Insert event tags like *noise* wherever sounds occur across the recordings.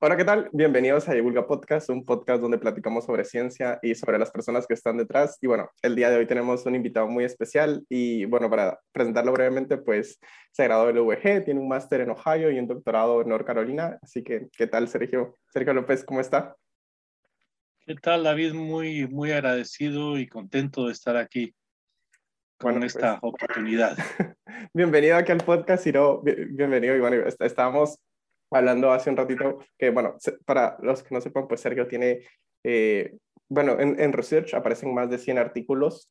Hola, ¿qué tal? Bienvenidos a Divulga Podcast, un podcast donde platicamos sobre ciencia y sobre las personas que están detrás. Y bueno, el día de hoy tenemos un invitado muy especial y bueno, para presentarlo brevemente, pues se graduó del UVG, tiene un máster en Ohio y un doctorado en North Carolina. Así que, ¿qué tal, Sergio? Sergio López, ¿cómo está? ¿Qué tal, David? Muy, muy agradecido y contento de estar aquí con pues esta oportunidad. *laughs* bienvenido aquí al podcast, Ciro. Bienvenido. Y bueno, estábamos hablando hace un ratito que, bueno, para los que no sepan, pues Sergio tiene, eh, bueno, en, en, Research aparecen más de 100 artículos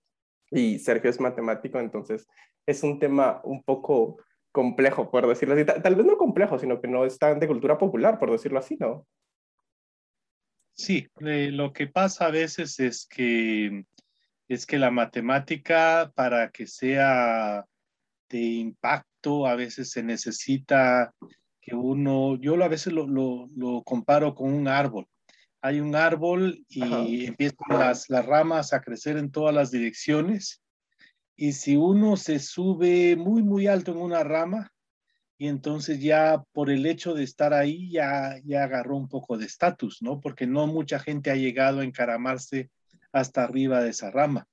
y Sergio es matemático, entonces es un tema un poco complejo, por decirlo así. Tal, vez no complejo, sino que no es tan de cultura popular, por decirlo así, ¿no? Sí, eh, lo que pasa a veces es que, es que la matemática, para que sea de impacto, a veces se necesita que uno, yo a veces lo, lo, lo comparo con un árbol. Hay un árbol y empiezan las, las ramas a crecer en todas las direcciones. Y si uno se sube muy, muy alto en una rama, y entonces ya por el hecho de estar ahí ya, ya agarró un poco de estatus, ¿no? Porque no mucha gente ha llegado a encaramarse hasta arriba de esa rama.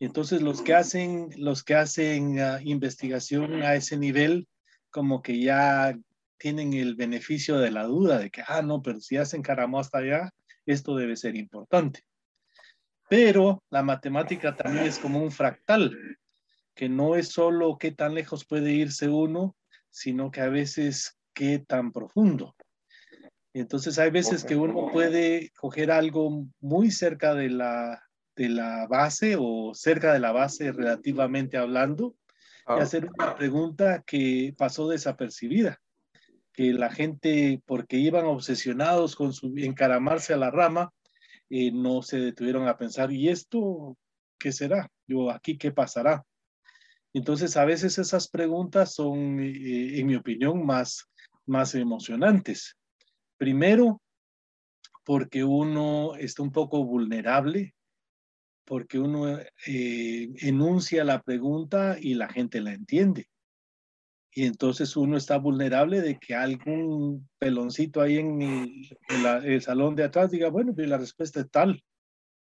Entonces los que hacen, los que hacen uh, investigación a ese nivel, como que ya tienen el beneficio de la duda de que, ah, no, pero si hacen caramó hasta allá, esto debe ser importante. Pero la matemática también es como un fractal, que no es solo qué tan lejos puede irse uno, sino que a veces qué tan profundo. Entonces hay veces que uno puede coger algo muy cerca de la, de la base o cerca de la base relativamente hablando y ah. hacer una pregunta que pasó desapercibida que la gente, porque iban obsesionados con su encaramarse a la rama, eh, no se detuvieron a pensar, ¿y esto qué será? Yo aquí qué pasará. Entonces, a veces esas preguntas son, eh, en mi opinión, más, más emocionantes. Primero, porque uno está un poco vulnerable, porque uno eh, enuncia la pregunta y la gente la entiende y entonces uno está vulnerable de que algún peloncito ahí en, el, salón de atrás diga, bueno, pues la respuesta es tal.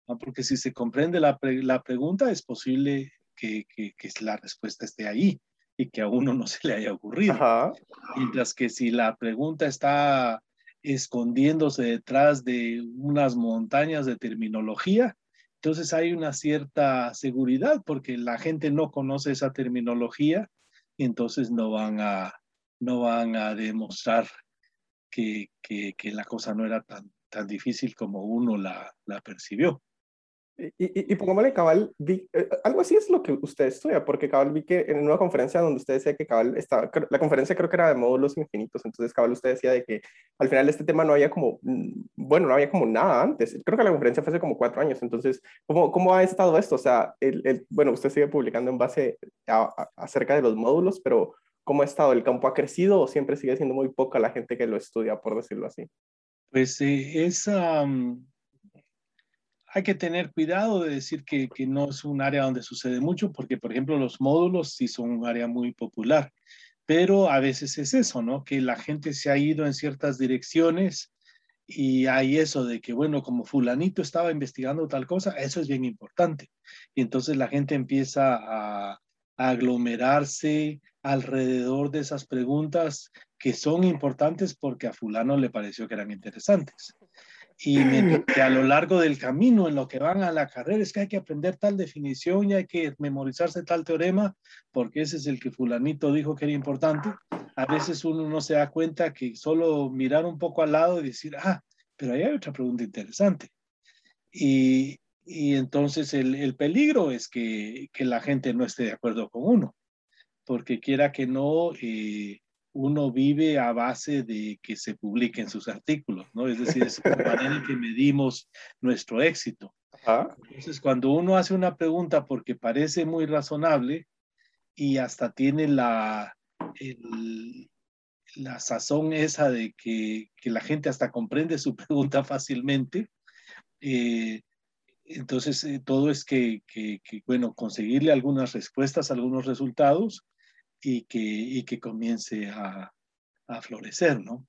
Porque si se comprende la, la pregunta, es posible que, que, que, la respuesta esté ahí y que a uno no se le haya ocurrido. Mientras que si la pregunta está escondiéndose detrás de unas montañas de terminología, entonces hay una cierta seguridad porque la gente no conoce esa terminología entonces no van a, no van a demostrar que, que, la cosa no era tan, tan difícil como uno la, la percibió. Y, y, y pongámosle cabal, vi, eh, algo así es lo que usted estudia, porque cabal vi que en una conferencia donde usted decía que cabal estaba, la conferencia creo que era de módulos infinitos, entonces cabal usted decía de que al final este tema no había como, mm, bueno, no había como nada antes, creo que la conferencia fue hace como cuatro años, entonces, ¿cómo, cómo ha estado esto? O sea, el, el, bueno, usted sigue publicando en base a, acerca de los módulos, pero ¿cómo ha estado? ¿El campo ha crecido o siempre sigue siendo muy poca la gente que lo estudia, por decirlo así? Pues eh, es... Um hay que tener cuidado de decir que, no es un área donde sucede mucho, porque, por ejemplo, los módulos sí son un área muy popular, pero a veces es eso, ¿no? Que la gente se ha ido en ciertas direcciones y hay eso de que, bueno, como fulanito estaba investigando tal cosa, eso es bien importante. Y entonces la gente empieza a aglomerarse alrededor de esas preguntas que son importantes porque a fulano le pareció que eran interesantes y a lo largo del camino en lo que van a la carrera es que hay que aprender tal definición y hay que memorizarse tal teorema porque ese es el que fulanito dijo que era importante. A veces uno no se da cuenta que solo mirar un poco al lado y decir, ah, pero ahí hay otra pregunta interesante. Y, y entonces el, el, peligro es que, que, la gente no esté de acuerdo con uno, porque quiera que no, eh, uno vive a base de que se publiquen sus artículos, ¿no? Es decir, es la manera en que medimos nuestro éxito. Entonces, cuando uno hace una pregunta porque parece muy razonable y hasta tiene la, el, la sazón esa de que, que, la gente hasta comprende su *laughs* pregunta fácilmente, eh, entonces eh, todo es que, que, que, bueno, conseguirle algunas respuestas, algunos resultados y que, y que comience a, a florecer, ¿no?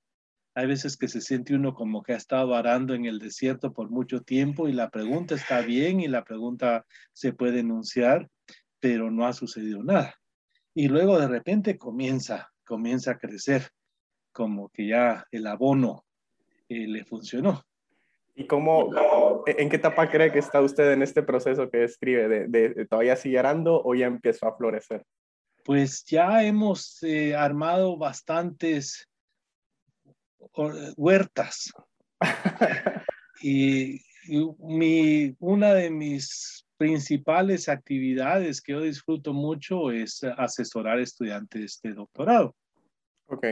Hay veces que se siente uno como que ha estado arando en el desierto por mucho tiempo y la pregunta está bien y la pregunta se puede enunciar, pero no ha sucedido nada. Y luego de repente comienza, comienza a crecer, como que ya el abono eh, le funcionó. ¿Y cómo, en qué etapa cree que está usted en este proceso que describe? ¿De, todavía sigue arando o ya empezó a florecer? Pues ya hemos eh, armado bastantes huertas. *laughs* y, mi, una de mis principales actividades que yo disfruto mucho es asesorar estudiantes de doctorado. Ok.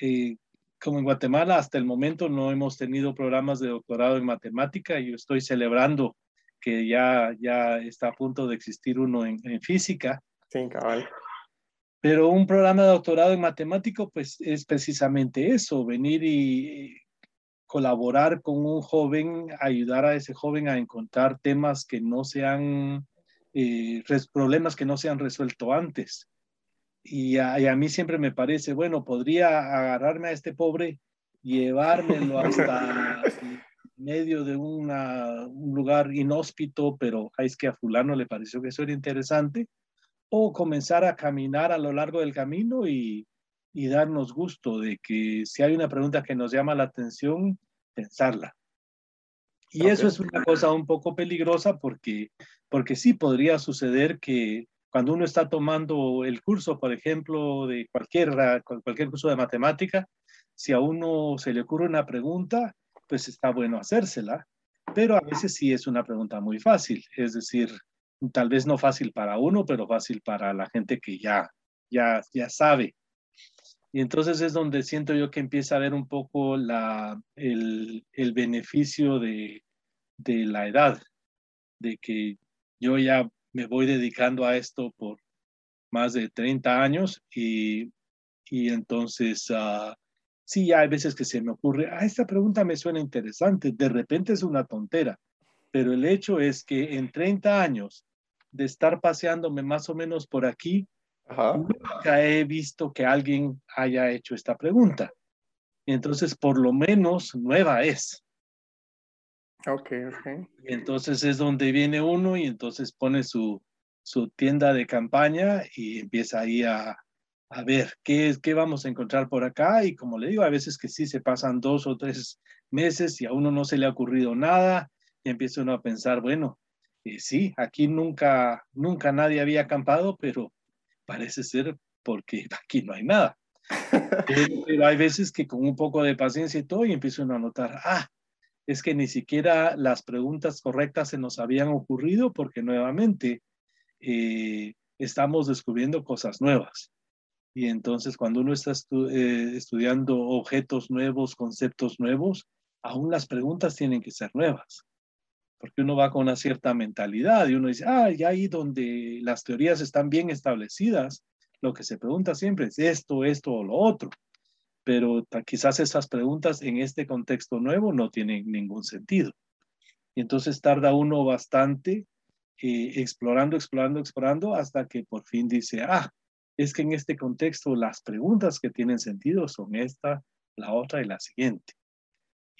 Y como en Guatemala hasta el momento no hemos tenido programas de doctorado en matemática, yo estoy celebrando que ya, ya está a punto de existir uno en, en física. Sí, cabal. Pero un programa de doctorado en matemático, pues es precisamente eso, venir y colaborar con un joven, ayudar a ese joven a encontrar temas que no sean, eh, problemas que no se han resuelto antes. Y a, mí siempre me parece, bueno, podría agarrarme a este pobre, llevármelo hasta *laughs* medio de una, un lugar inhóspito, pero es que a fulano le pareció que eso era interesante o comenzar a caminar a lo largo del camino y, y darnos gusto de que si hay una pregunta que nos llama la atención, pensarla. Y eso es una cosa un poco peligrosa porque, porque sí podría suceder que cuando uno está tomando el curso, por ejemplo, de cualquier, cualquier curso de matemática, si a uno se le ocurre una pregunta, pues está bueno hacérsela, pero a veces sí es una pregunta muy fácil, es decir, tal vez no fácil para uno, pero fácil para la gente que ya, ya, ya sabe. Y entonces es donde siento yo que empieza a haber un poco la, el, el beneficio de, de la edad, de que yo ya me voy dedicando a esto por más de 30 años y, y entonces uh, sí, hay veces que se me ocurre, ah, esta pregunta me suena interesante, de repente es una tontera, pero el hecho es que en 30 años de estar paseándome más o menos por aquí, nunca he visto que alguien haya hecho esta pregunta. Entonces, por lo menos nueva es. Ok, ok. entonces es donde viene uno y entonces pone su, su tienda de campaña y empieza ahí a, a ver qué, qué vamos a encontrar por acá. Y como le digo, a veces que sí se pasan dos o tres meses y a uno no se le ha ocurrido nada y empieza uno a pensar, bueno, eh, sí, aquí nunca, nunca nadie había acampado, pero parece ser porque *laughs* aquí no hay nada. *laughs* pero, hay veces que con un poco de paciencia y todo, y empiezo a notar, ah, es que ni siquiera las preguntas correctas se nos habían ocurrido porque nuevamente eh, estamos descubriendo cosas nuevas. Y entonces cuando uno está eh, estudiando objetos nuevos, conceptos nuevos, aún las preguntas tienen que ser nuevas porque uno va con una cierta mentalidad y uno dice, ah, ya ahí donde las teorías están bien establecidas, lo que se pregunta siempre es esto, esto o lo otro. Pero quizás esas preguntas en este contexto nuevo no tienen ningún sentido. Y entonces tarda uno bastante eh, explorando, explorando, explorando hasta que por fin dice, ah, es que en este contexto las preguntas que tienen sentido son esta, la otra y la siguiente.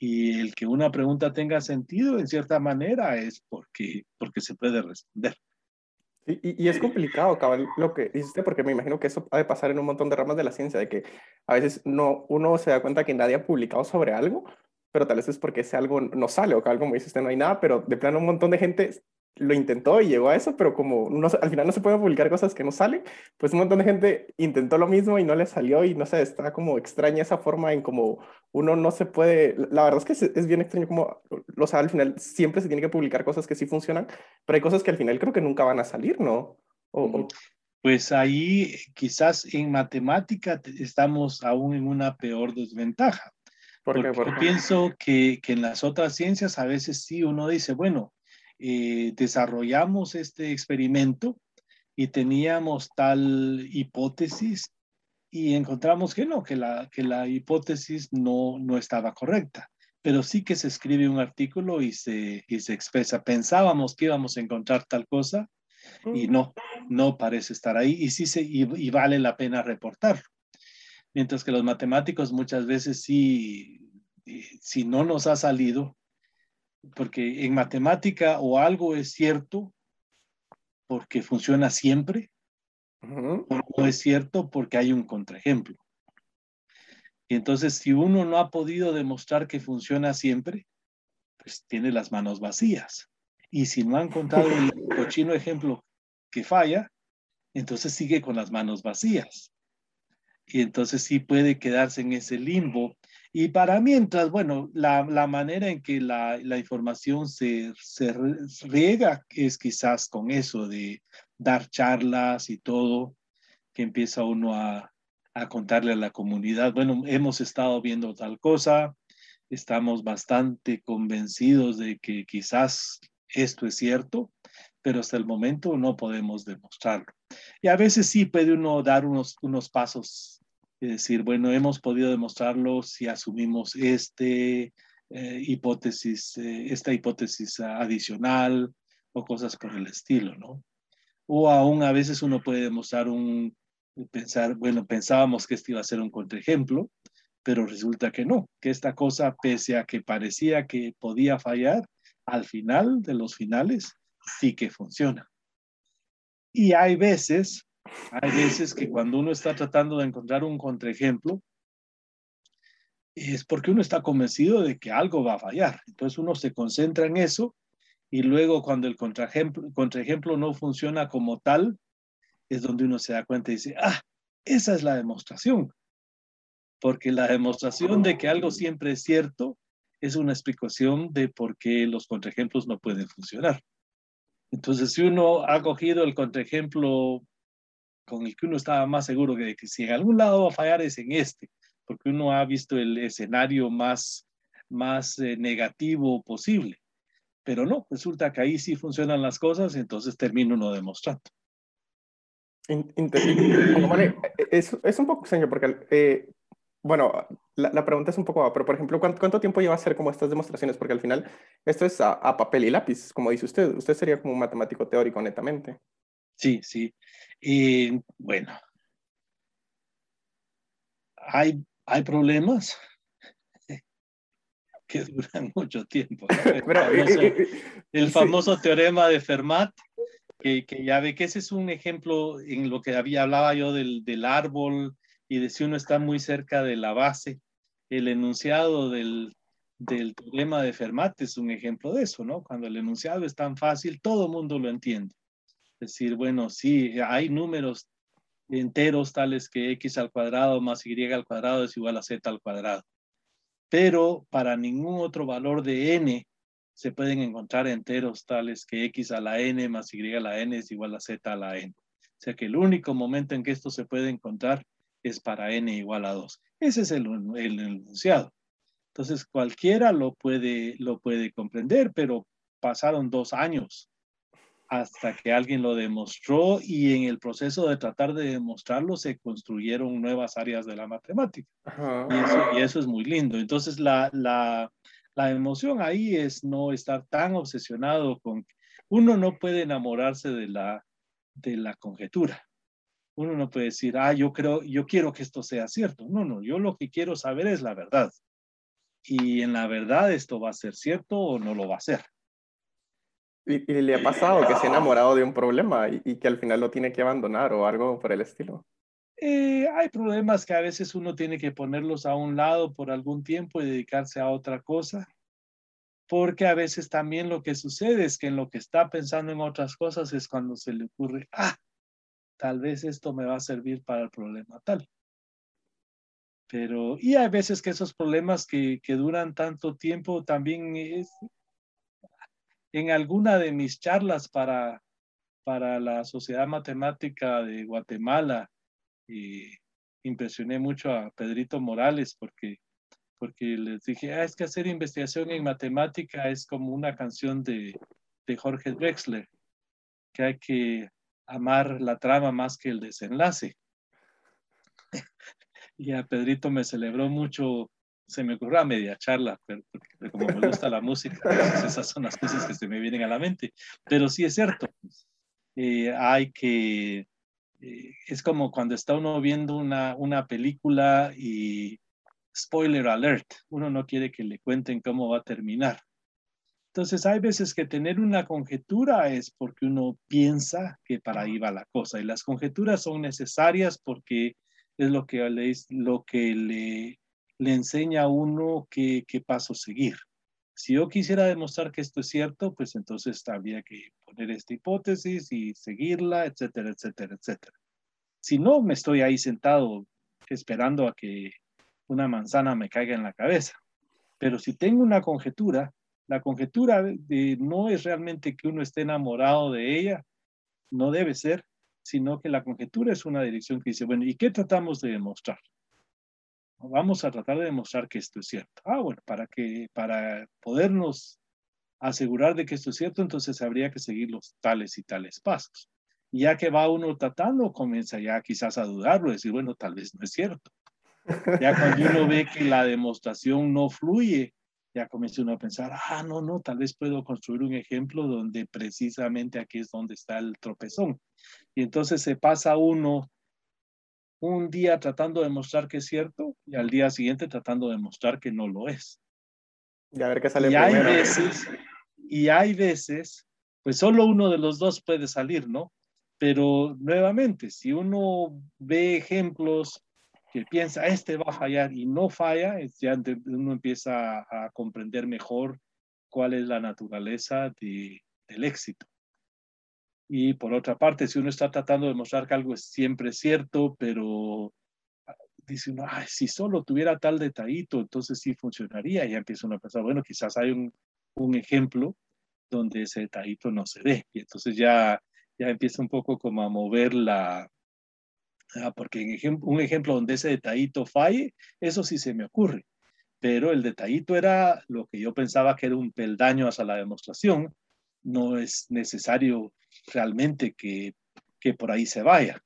Y el que una pregunta tenga sentido, en cierta manera, es porque, porque se puede responder. Y, es complicado, cabal, lo que dice porque me imagino que eso puede pasar en un montón de ramas de la ciencia, de que a veces no, uno se da cuenta que nadie ha publicado sobre algo, pero tal vez es porque ese algo no sale, o que algo, como dice usted, no hay nada, pero de plano un montón de gente lo intentó y llegó a eso, pero como no, al final no se pueden publicar cosas que no salen, pues un montón de gente intentó lo mismo y no le salió y no sé, está como extraña esa forma en como uno no se puede, la verdad es que es, bien extraño como, o sea, al final siempre se tiene que publicar cosas que sí funcionan, pero hay cosas que al final creo que nunca van a salir, ¿no? Pues ahí quizás en matemática estamos aún en una peor desventaja. Porque pienso que, que en las otras ciencias a veces sí uno dice, bueno, eh, desarrollamos este experimento y teníamos tal hipótesis y encontramos que no, que la, que la hipótesis no, no estaba correcta, pero sí que se escribe un artículo y se, y se expresa. Pensábamos que íbamos a encontrar tal cosa y no, no parece estar ahí y sí se, y, vale la pena reportarlo. Mientras que los matemáticos muchas veces sí, si no nos ha salido, porque en matemática o algo es cierto porque funciona siempre, o no es cierto porque hay un contraejemplo. Y entonces, si uno no ha podido demostrar que funciona siempre, pues tiene las manos vacías. Y si no ha encontrado el *laughs* cochino ejemplo que falla, entonces sigue con las manos vacías. Y entonces sí puede quedarse en ese limbo. Y para mientras, bueno, la, la manera en que la, la información se, se, riega es quizás con eso de dar charlas y todo, que empieza uno a, a contarle a la comunidad, bueno, hemos estado viendo tal cosa, estamos bastante convencidos de que quizás esto es cierto, pero hasta el momento no podemos demostrarlo. Y a veces sí puede uno dar unos, unos pasos y decir, bueno, hemos podido demostrarlo si asumimos este eh, hipótesis, eh, esta hipótesis adicional o cosas por el estilo, ¿no? O aún a veces uno puede demostrar un, pensar, bueno, pensábamos que este iba a ser un contraejemplo, pero resulta que no, que esta cosa, pese a que parecía que podía fallar, al final de los finales sí que funciona. Y hay veces, hay veces que cuando uno está tratando de encontrar un contraejemplo, es porque uno está convencido de que algo va a fallar. Entonces uno se concentra en eso y luego cuando el contraejemplo, contraejemplo no funciona como tal, es donde uno se da cuenta y dice, ah, esa es la demostración. Porque la demostración de que algo siempre es cierto es una explicación de por qué los contraejemplos no pueden funcionar. Entonces, si uno ha cogido el contraejemplo con el que uno estaba más seguro de que si en algún lado va a fallar es en este, porque uno ha visto el escenario más, más eh, negativo posible. Pero no, resulta que ahí sí funcionan las cosas, entonces termina uno demostrando. Es, es, un poco extraño porque, eh, bueno, la, la, pregunta es un poco, pero por ejemplo, ¿cuánto, ¿cuánto, tiempo lleva a hacer como estas demostraciones? Porque al final esto es a, a, papel y lápiz, como dice usted. Usted sería como un matemático teórico, netamente. Sí, sí. Y bueno, hay, hay problemas *laughs* que duran mucho tiempo. Pero, el, famoso, el famoso sí. teorema de Fermat que, que, ya ve que ese es un ejemplo en lo que había, hablaba yo del, del, árbol y de si uno está muy cerca de la base. El enunciado del, del teorema de Fermat es un ejemplo de eso, ¿no? Cuando el enunciado es tan fácil, todo el mundo lo entiende. Decir, bueno, sí, hay números enteros tales que x al cuadrado más y al cuadrado es igual a z al cuadrado. Pero para ningún otro valor de n se pueden encontrar enteros tales que x a la n más y a la n es igual a z a la n. O sea que el único momento en que esto se puede encontrar es para n igual a 2. Ese es el, el enunciado. Entonces cualquiera lo puede, lo puede comprender, pero pasaron dos años hasta que alguien lo demostró y en el proceso de tratar de demostrarlo se construyeron nuevas áreas de la matemática. Y eso, y eso, es muy lindo. Entonces la, la, la emoción ahí es no estar tan obsesionado con... Uno no puede enamorarse de la, de la conjetura. Uno no puede decir, ah, yo creo, yo quiero que esto sea cierto. No, no, yo lo que quiero saber es la verdad. Y en la verdad esto va a ser cierto o no lo va a ser. ¿Y, le ha pasado que se ha enamorado de un problema y, y, que al final lo tiene que abandonar o algo por el estilo? Eh, hay problemas que a veces uno tiene que ponerlos a un lado por algún tiempo y dedicarse a otra cosa, porque a veces también lo que sucede es que en lo que está pensando en otras cosas es cuando se le ocurre, ah, tal vez esto me va a servir para el problema tal. Pero, y hay veces que esos problemas que, que duran tanto tiempo también es, en alguna de mis charlas para, para la Sociedad Matemática de Guatemala, y impresioné mucho a Pedrito Morales porque, porque les dije, ah, es que hacer investigación en matemática es como una canción de, de Jorge Drexler, que hay que amar la trama más que el desenlace. *laughs* y a Pedrito me celebró mucho, se me ocurrió a media charla, pero, como me gusta la música, *laughs* pues esas son las cosas que se me vienen a la mente. Pero sí es cierto, eh, hay que eh, es como cuando está uno viendo una, una película y spoiler alert, uno no quiere que le cuenten cómo va a terminar. Entonces hay veces que tener una conjetura es porque uno piensa que para ahí va la cosa y las conjeturas son necesarias porque es lo que le, lo que le, le enseña a uno qué, qué paso seguir. Si yo quisiera demostrar que esto es cierto, pues entonces habría que poner esta hipótesis y seguirla, etcétera, etcétera, etcétera. Si no, me estoy ahí sentado esperando a que una manzana me caiga en la cabeza. Pero si tengo una conjetura, la conjetura de, no es realmente que uno esté enamorado de ella, no debe ser, sino que la conjetura es una dirección que dice, bueno, ¿y qué tratamos de demostrar? Vamos a tratar de demostrar que esto es cierto. Ah, bueno, para que para podernos asegurar de que esto es cierto, entonces habría que seguir los tales y tales pasos. Y ya que va uno tratando, comienza ya quizás a dudarlo, decir, bueno, tal vez no es cierto. *laughs* Ya cuando uno ve que la demostración no fluye, ya comienza uno a pensar, ah, no, no, tal vez puedo construir un ejemplo donde precisamente aquí es donde está el tropezón. Y entonces se pasa uno un día tratando de demostrar que es cierto y al día siguiente tratando de demostrar que no lo es. Y a ver qué sale y hay veces, y hay veces, pues solo uno de los dos puede salir, ¿no? Pero nuevamente, si uno ve ejemplos que piensa, este va a fallar y no falla, ya uno empieza a, comprender mejor cuál es la naturaleza de, del éxito. Y por otra parte, si uno está tratando de mostrar que algo es siempre cierto, pero ah, dice uno, Ay, si solo tuviera tal detallito, entonces sí funcionaría. Y empieza uno a pensar, bueno, quizás hay un, un ejemplo donde ese detallito no se ve. Y entonces ya, ya empieza un poco como a mover la, Ah, porque en un ejemplo donde ese detallito falle, eso sí se me ocurre. Pero el detallito era lo que yo pensaba que era un peldaño hacia la demostración. No es necesario realmente que, que por ahí se vaya.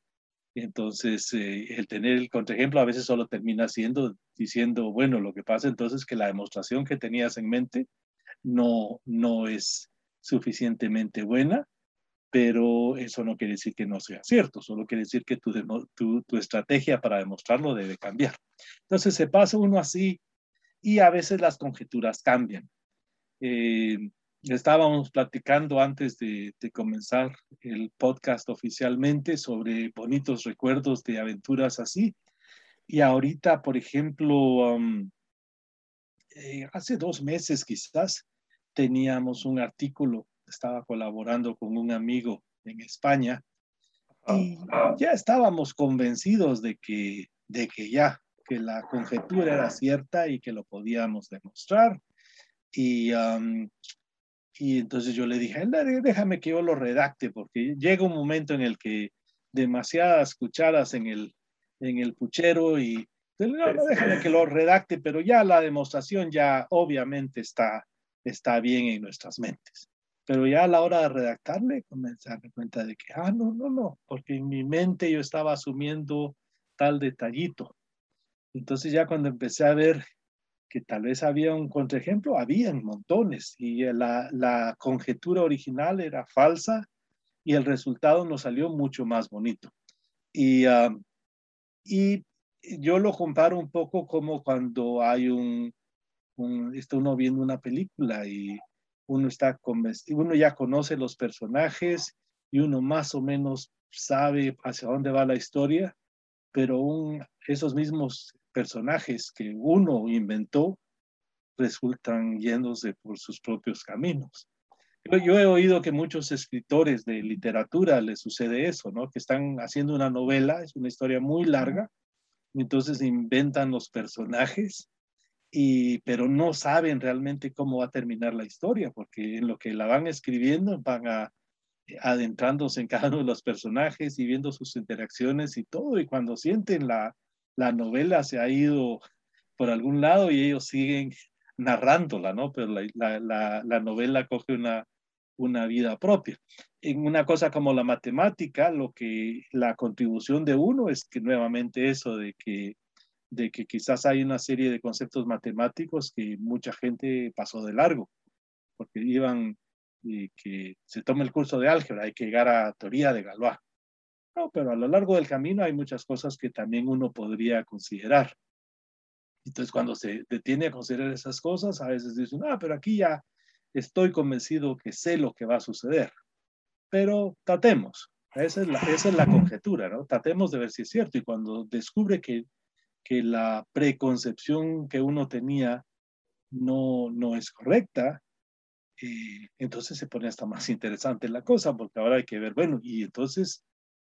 Entonces, eh, el tener el contraejemplo a veces solo termina siendo diciendo, bueno, lo que pasa entonces es que la demostración que tenías en mente no, no es suficientemente buena pero eso no quiere decir que no sea cierto, solo quiere decir que tu, tu, tu, estrategia para demostrarlo debe cambiar. Entonces se pasa uno así y a veces las conjeturas cambian. Eh, estábamos platicando antes de, de, comenzar el podcast oficialmente sobre bonitos recuerdos de aventuras así. Y ahorita, por ejemplo, um, eh, hace dos meses quizás teníamos un artículo estaba colaborando con un amigo en España y ya estábamos convencidos de que, de que ya, que la conjetura era cierta y que lo podíamos demostrar. Y, y entonces yo le dije, déjame que yo lo redacte, porque llega un momento en el que demasiadas cucharas en el, en el puchero y no, no, déjame que lo redacte, pero ya la demostración ya obviamente está, está bien en nuestras mentes. Pero ya a la hora de redactarle, comencé a darme cuenta de que, ah, no, no, no, porque en mi mente yo estaba asumiendo tal detallito. Entonces ya cuando empecé a ver que tal vez había un contraejemplo, habían montones y la, la conjetura original era falsa y el resultado nos salió mucho más bonito. Y, uh, y yo lo comparo un poco como cuando hay un, un, está uno viendo una película y uno está convencido, uno ya conoce los personajes y uno más o menos sabe hacia dónde va la historia, pero esos mismos personajes que uno inventó resultan yéndose por sus propios caminos. Yo, he oído que muchos escritores de literatura les sucede eso, ¿no? Que están haciendo una novela, es una historia muy larga, entonces inventan los personajes y, pero no saben realmente cómo va a terminar la historia, porque en lo que la van escribiendo van a, eh, adentrándose en cada uno de los personajes y viendo sus interacciones y todo, y cuando sienten la, la novela se ha ido por algún lado y ellos siguen narrándola, ¿no? Pero la, la, la novela coge una, una vida propia. En una cosa como la matemática, lo que la contribución de uno es que nuevamente eso de que de que quizás hay una serie de conceptos matemáticos que mucha gente pasó de largo, porque iban y que se toma el curso de álgebra, hay que llegar a teoría de Galois. No, pero a lo largo del camino hay muchas cosas que también uno podría considerar. Entonces, cuando se detiene a considerar esas cosas, a veces dicen, ah, pero aquí ya estoy convencido que sé lo que va a suceder. Pero tratemos. Esa es la, esa es la conjetura, ¿no? Tratemos de ver si es cierto. Y cuando descubre que, que la preconcepción que uno tenía no, no es correcta, eh, entonces se pone hasta más interesante la cosa, porque ahora hay que ver, bueno, y entonces,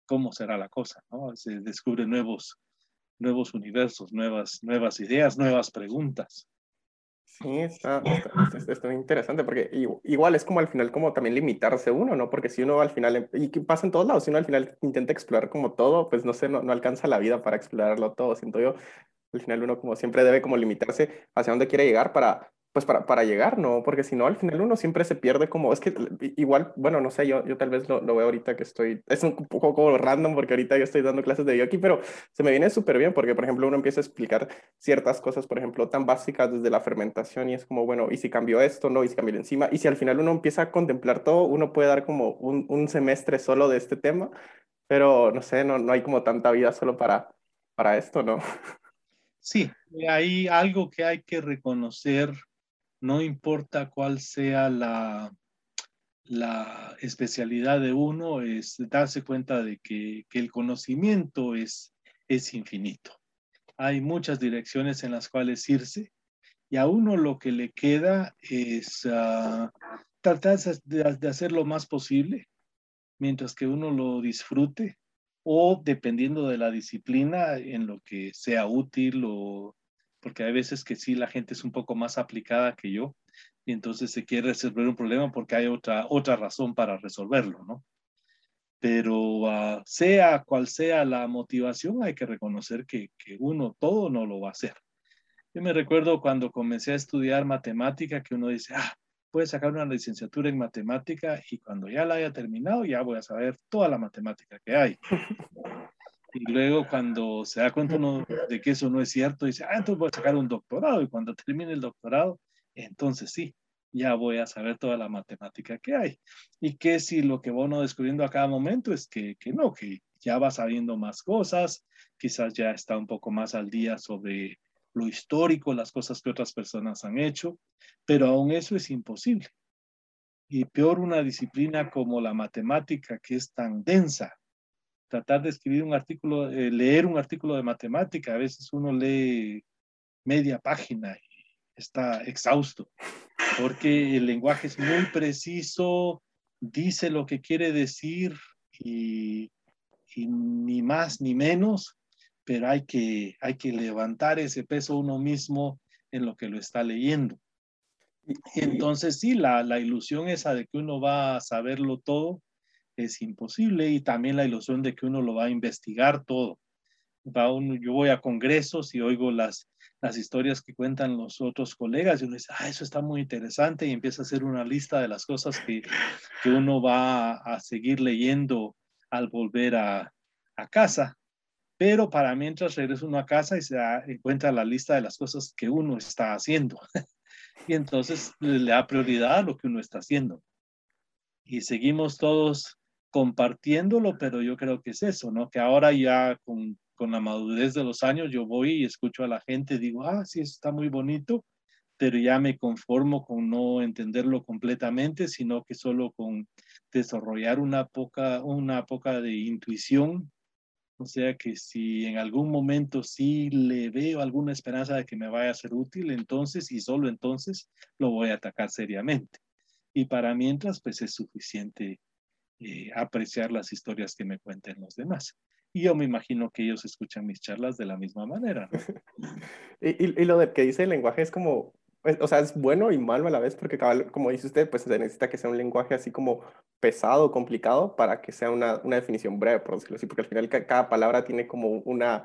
¿cómo será la cosa? ¿no? Se descubren nuevos, nuevos universos, nuevas, nuevas ideas, nuevas preguntas. Sí, está, está, interesante porque igual es como al final como también limitarse uno, ¿no? Porque si uno al final, y pasa en todos lados, si uno al final intenta explorar como todo, pues no sé, no, no alcanza la vida para explorarlo todo, siento yo. Al final uno como siempre debe como limitarse hacia dónde quiere llegar para pues para, para llegar, ¿no? Porque si no, al final uno siempre se pierde como, es que igual, bueno, no sé, yo, yo tal vez lo, lo veo ahorita que estoy, es un poco como random porque ahorita yo estoy dando clases de yoki, pero se me viene súper bien porque, por ejemplo, uno empieza a explicar ciertas cosas, por ejemplo, tan básicas desde la fermentación y es como, bueno, ¿y si cambio esto? ¿No? ¿Y si cambio encima? Y si al final uno empieza a contemplar todo, uno puede dar como un, un semestre solo de este tema, pero no sé, no, no hay como tanta vida solo para, para esto, ¿no? Sí, hay algo que hay que reconocer no importa cuál sea la, la especialidad de uno, es darse cuenta de que, el conocimiento es, es infinito. Hay muchas direcciones en las cuales irse y a uno lo que le queda es ah, tratar de, de hacer lo más posible mientras que uno lo disfrute o dependiendo de la disciplina en lo que sea útil o porque hay veces que sí la gente es un poco más aplicada que yo y entonces se quiere resolver un problema porque hay otra, otra razón para resolverlo, ¿no? Pero uh, sea cual sea la motivación, hay que reconocer que, que uno todo no lo va a hacer. Yo me recuerdo cuando comencé a estudiar matemática que uno dice, ah, puede sacar una licenciatura en matemática y cuando ya la haya terminado ya voy a saber toda la matemática que hay. *laughs* Y luego cuando se da cuenta uno de que eso no es cierto, dice, ah, entonces voy a sacar un doctorado. Y cuando termine el doctorado, entonces sí, ya voy a saber toda la matemática que hay. Y que si lo que va uno descubriendo a cada momento es que, que no, que ya va sabiendo más cosas, quizás ya está un poco más al día sobre lo histórico, las cosas que otras personas han hecho, pero aún eso es imposible. Y peor una disciplina como la matemática, que es tan densa, tratar de escribir un artículo, eh, leer un artículo de matemática, a veces uno lee media página y está exhausto, porque el lenguaje es muy preciso, dice lo que quiere decir y, ni más ni menos, pero hay que, hay que levantar ese peso uno mismo en lo que lo está leyendo. Y entonces sí, la, la ilusión esa de que uno va a saberlo todo, es imposible y también la ilusión de que uno lo va a investigar todo. Va uno, yo voy a congresos y oigo las, las historias que cuentan los otros colegas y uno dice, ah, eso está muy interesante y empieza a hacer una lista de las cosas que, que uno va a, seguir leyendo al volver a, a, casa. Pero para mientras regresa uno a casa y se encuentra la lista de las cosas que uno está haciendo. *laughs* y entonces le da prioridad a lo que uno está haciendo. Y seguimos todos compartiéndolo, pero yo creo que es eso, ¿no? Que ahora ya con, con la madurez de los años yo voy y escucho a la gente, digo, ah, sí, está muy bonito, pero ya me conformo con no entenderlo completamente, sino que solo con desarrollar una poca, una poca de intuición. O sea que si en algún momento sí le veo alguna esperanza de que me vaya a ser útil, entonces y solo entonces lo voy a atacar seriamente. Y para mientras, pues es suficiente eh, apreciar las historias que me cuenten los demás. Y yo me imagino que ellos escuchan mis charlas de la misma manera. *laughs* y, y, lo de que dice el lenguaje es como, o sea, es bueno y malo a la vez, porque como dice usted, pues se necesita que sea un lenguaje así como pesado, complicado, para que sea una, una definición breve, por decirlo así, porque al final cada palabra tiene como una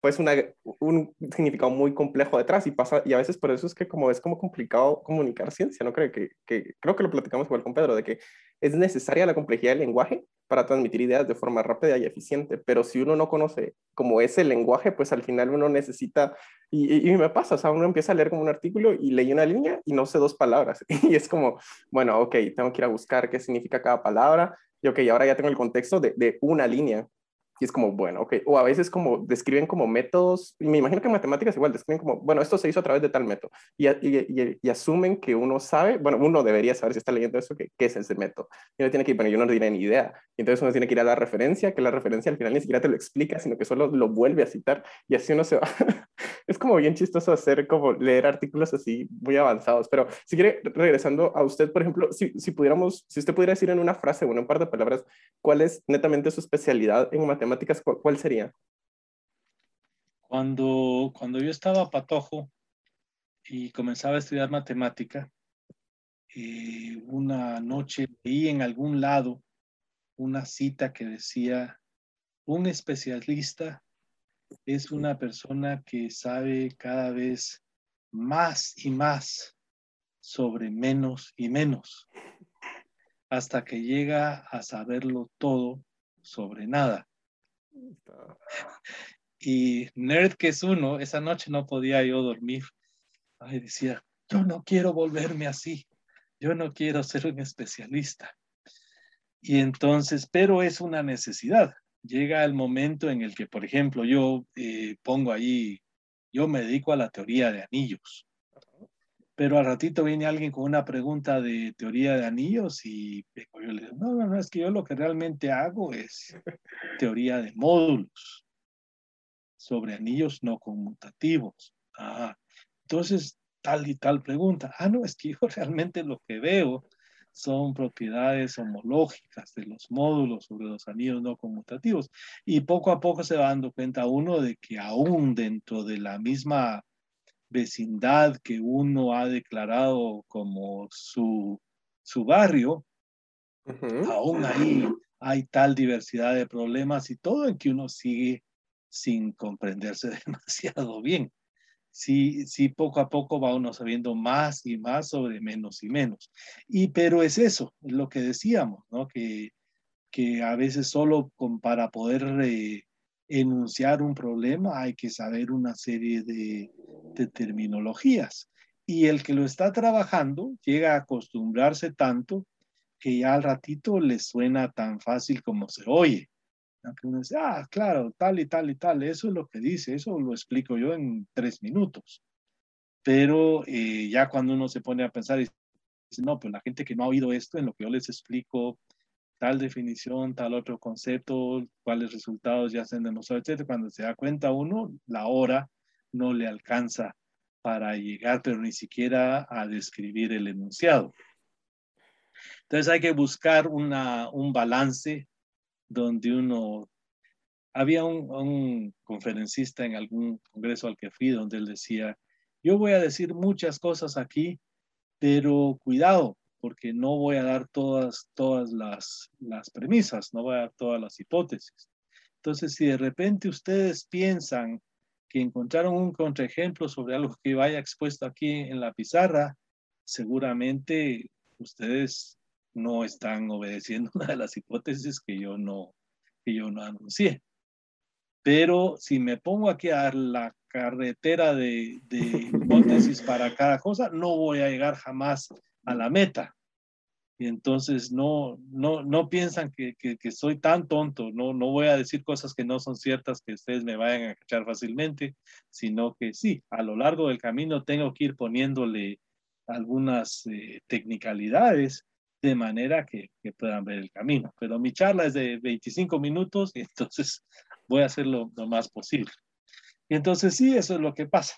pues una, un significado muy complejo detrás y pasa, y a veces por eso es que como es como complicado comunicar ciencia, ¿no? Creo que, que, creo que lo platicamos igual con Pedro, de que es necesaria la complejidad del lenguaje para transmitir ideas de forma rápida y eficiente, pero si uno no conoce como ese lenguaje, pues al final uno necesita, y, y, me pasa, o sea, uno empieza a leer como un artículo y leí una línea y no sé dos palabras, *laughs* y es como, bueno, ok, tengo que ir a buscar qué significa cada palabra, y ok, ahora ya tengo el contexto de, de una línea, y es como, bueno, ok. O a veces como describen como métodos, y me imagino que en matemáticas igual describen como, bueno, esto se hizo a través de tal método. Y, y, y, asumen que uno sabe, bueno, uno debería saber si está leyendo eso, que, qué es ese método. Y uno tiene que ir, bueno, yo no diré ni idea. Y entonces uno tiene que ir a la referencia, que la referencia al final ni siquiera te lo explica, sino que solo lo vuelve a citar. Y así uno se va. *laughs* es como bien chistoso hacer como leer artículos así muy avanzados. Pero si quiere, regresando a usted, por ejemplo, si, si pudiéramos, si usted pudiera decir en una frase o en un par de palabras, ¿cuál es netamente su especialidad en matemáticas? ¿Cuál sería? Cuando, cuando yo estaba patojo y comenzaba a estudiar matemática, eh, una noche leí en algún lado una cita que decía, un especialista es una persona que sabe cada vez más y más sobre menos y menos, hasta que llega a saberlo todo sobre nada. Y nerd que es uno, esa noche no podía yo dormir. Ay, decía, yo no quiero volverme así, yo no quiero ser un especialista. Y entonces, pero es una necesidad. Llega el momento en el que, por ejemplo, yo eh, pongo ahí, yo me dedico a la teoría de anillos, pero al ratito viene alguien con una pregunta de teoría de anillos y yo le digo, no, no, no, es que yo lo que realmente hago es *laughs* teoría de módulos sobre anillos no conmutativos. Ah, entonces, tal y tal pregunta. Ah, no, es que yo *laughs* realmente lo que veo son propiedades homológicas de los módulos sobre los anillos no conmutativos. Y poco a poco se va dando cuenta uno de que aún dentro de la misma vecindad que uno ha declarado como su, su barrio, aún ahí hay tal diversidad de problemas y todo en que uno sigue sin comprenderse *laughs* demasiado bien. Sí, sí, poco a poco va uno sabiendo más y más sobre menos y menos. Y pero es eso, es lo que decíamos, ¿no? Que, que a veces solo con, para poder eh, enunciar un problema hay que saber una serie de, terminologías. Y el que lo está trabajando llega a acostumbrarse tanto que ya al ratito le suena tan fácil como se oye. Uno dice, ah, claro, tal y tal y tal, eso es lo que dice, eso lo explico yo en tres minutos. Pero eh, ya cuando uno se pone a pensar y dice, no, pues la gente que no ha oído esto, en lo que yo les explico, tal definición, tal otro concepto, cuáles resultados ya se han demostrado, etc. Cuando se da cuenta uno, la hora no le alcanza para llegar, pero ni siquiera a describir el enunciado. Entonces hay que buscar una, un balance donde uno... Había un conferencista en algún congreso al que fui donde él decía, yo voy a decir muchas cosas aquí, pero cuidado, porque no voy a dar todas, todas las, las premisas, no voy a dar todas las hipótesis. Entonces, si de repente ustedes piensan que encontraron un contraejemplo sobre algo que vaya expuesto aquí en la pizarra, seguramente ustedes no están obedeciendo *laughs* una de las hipótesis que yo no, que yo no anuncié. Pero si me pongo aquí a dar la carretera de, de *laughs* hipótesis para cada cosa, no voy a llegar jamás a la meta. Y entonces no, no, no piensan que, que, soy tan tonto, no, no voy a decir cosas que no son ciertas que ustedes me vayan a cachar fácilmente, sino que sí, a lo largo del camino tengo que ir poniéndole algunas eh, technicalidades de manera que, puedan ver el camino. Pero mi charla es de 25 minutos y entonces voy a hacerlo lo más posible. Y entonces sí, eso es lo que pasa.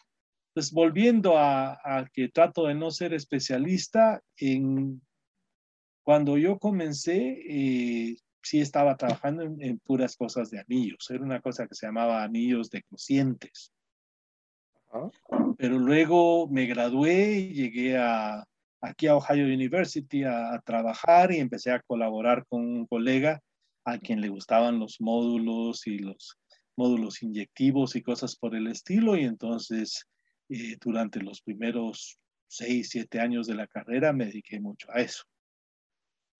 Entonces, volviendo a, a que trato de no ser especialista en cuando yo comencé, eh, sí estaba trabajando en, puras cosas de anillos. Era una cosa que se llamaba anillos de cocientes. Pero luego me gradué y llegué a, aquí a Ohio University a, a, trabajar y empecé a colaborar con un colega a quien le gustaban los módulos y los módulos inyectivos y cosas por el estilo. Y entonces, eh, durante los primeros seis, siete años de la carrera, me dediqué mucho a eso.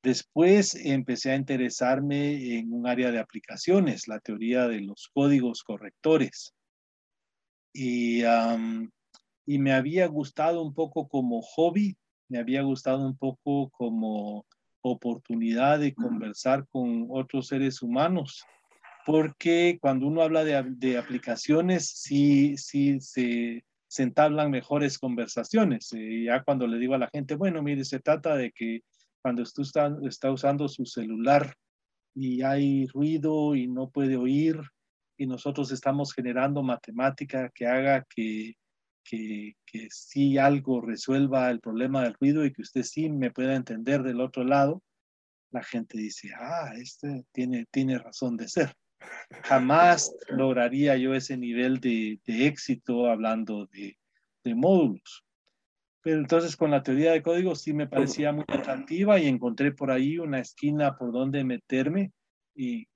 Después empecé a interesarme en un área de aplicaciones, la teoría de los códigos correctores. Y, y me había gustado un poco como hobby, me había gustado un poco como oportunidad de conversar con otros seres humanos, porque cuando uno habla de, de aplicaciones, sí, sí se, se entablan mejores conversaciones. Y ya cuando le digo a la gente, bueno, mire, se trata de que cuando usted está, usando su celular y hay ruido y no puede oír, y nosotros estamos generando matemática que haga que, que, que sí algo resuelva el problema del ruido y que usted sí me pueda entender del otro lado, la gente dice, ah, este tiene, tiene razón de ser. Jamás lograría yo ese nivel de, de éxito hablando de, de, módulos. Pero entonces con la teoría de código sí me parecía muy atractiva y encontré por ahí una esquina por donde meterme y